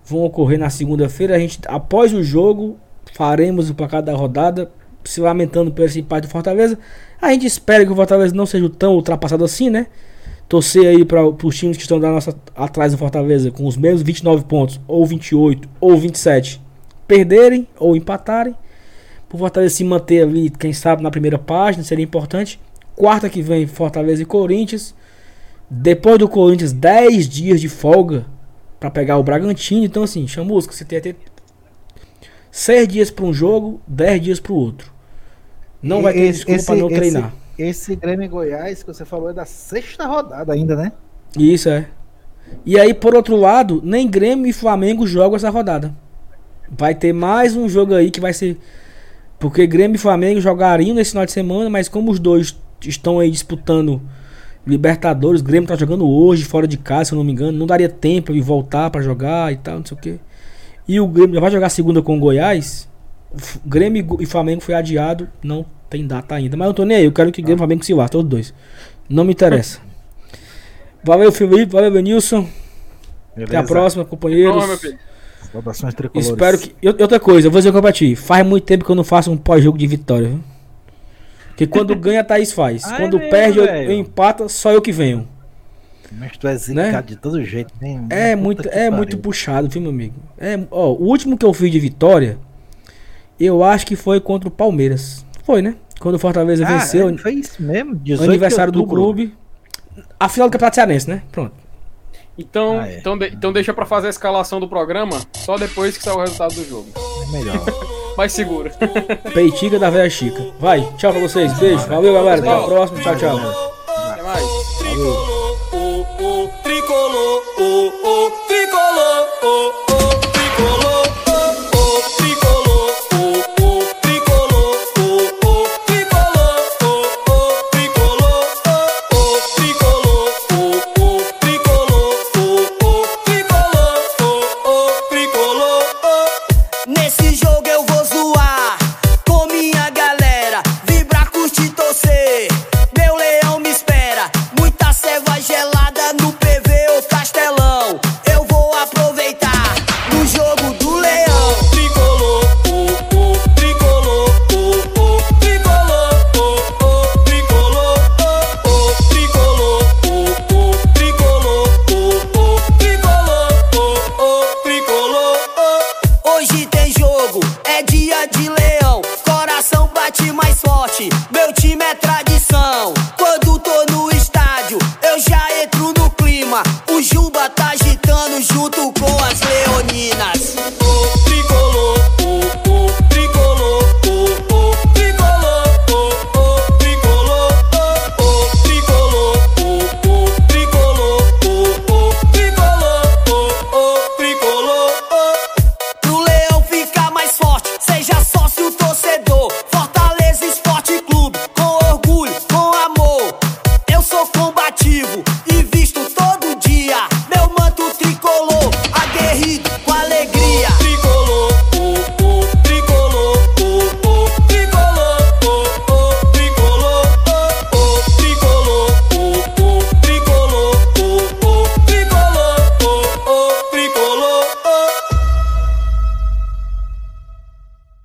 vão ocorrer na segunda-feira. A gente, após o jogo, faremos o placar da rodada, se lamentando pelo esse empate do Fortaleza. A gente espera que o Fortaleza não seja tão ultrapassado assim, né? Torcer aí para os times que estão da nossa, atrás do Fortaleza com os mesmos 29 pontos, ou 28, ou 27, perderem ou empatarem. Por Fortaleza se manter ali, quem sabe, na primeira página, seria importante. Quarta que vem, Fortaleza e Corinthians. Depois do Corinthians, 10 dias de folga para pegar o Bragantino. Então, assim, chamusca, você tem até 6 dias para um jogo, 10 dias para o outro. Não vai ter desculpa para não treinar. Esse Grêmio Goiás que você falou é da sexta rodada ainda, né? Isso é. E aí, por outro lado, nem Grêmio e Flamengo jogam essa rodada. Vai ter mais um jogo aí que vai ser. Porque Grêmio e Flamengo jogariam nesse final de semana, mas como os dois estão aí disputando Libertadores, Grêmio tá jogando hoje, fora de casa, se eu não me engano, não daria tempo de voltar para jogar e tal, não sei o que. E o Grêmio já vai jogar segunda com o Goiás. Grêmio e Flamengo foi adiado, não tem data ainda. Mas eu tô nem aí, eu quero que Grêmio e Flamengo se vá, todos dois. Não me interessa. valeu, Felipe, valeu, Benilson. Até a próxima, companheiros. Espero que. E outra coisa, eu vou dizer pra ti. Faz muito tempo que eu não faço um pós-jogo de vitória, viu? Porque quando ganha, a Thaís faz. Ai, quando meu, perde, eu, eu empata, só eu que venho. Mas tu é zicado né? de todo jeito, né? É, muito, é muito puxado, viu, meu amigo? É, ó, o último que eu fiz de vitória, eu acho que foi contra o Palmeiras. Foi, né? Quando o Fortaleza ah, venceu. É, foi isso mesmo? aniversário do clube. A final do Campeonato Cearense, né? Pronto. Então, ah, é. então, de, então deixa pra fazer a escalação do programa só depois que sair o resultado do jogo. É melhor. Mais seguro. Peitiga da velha Chica. Vai, tchau pra vocês. Beijo. Valeu, galera. Até a próxima. Tchau, tchau. Até mais. Tricolor,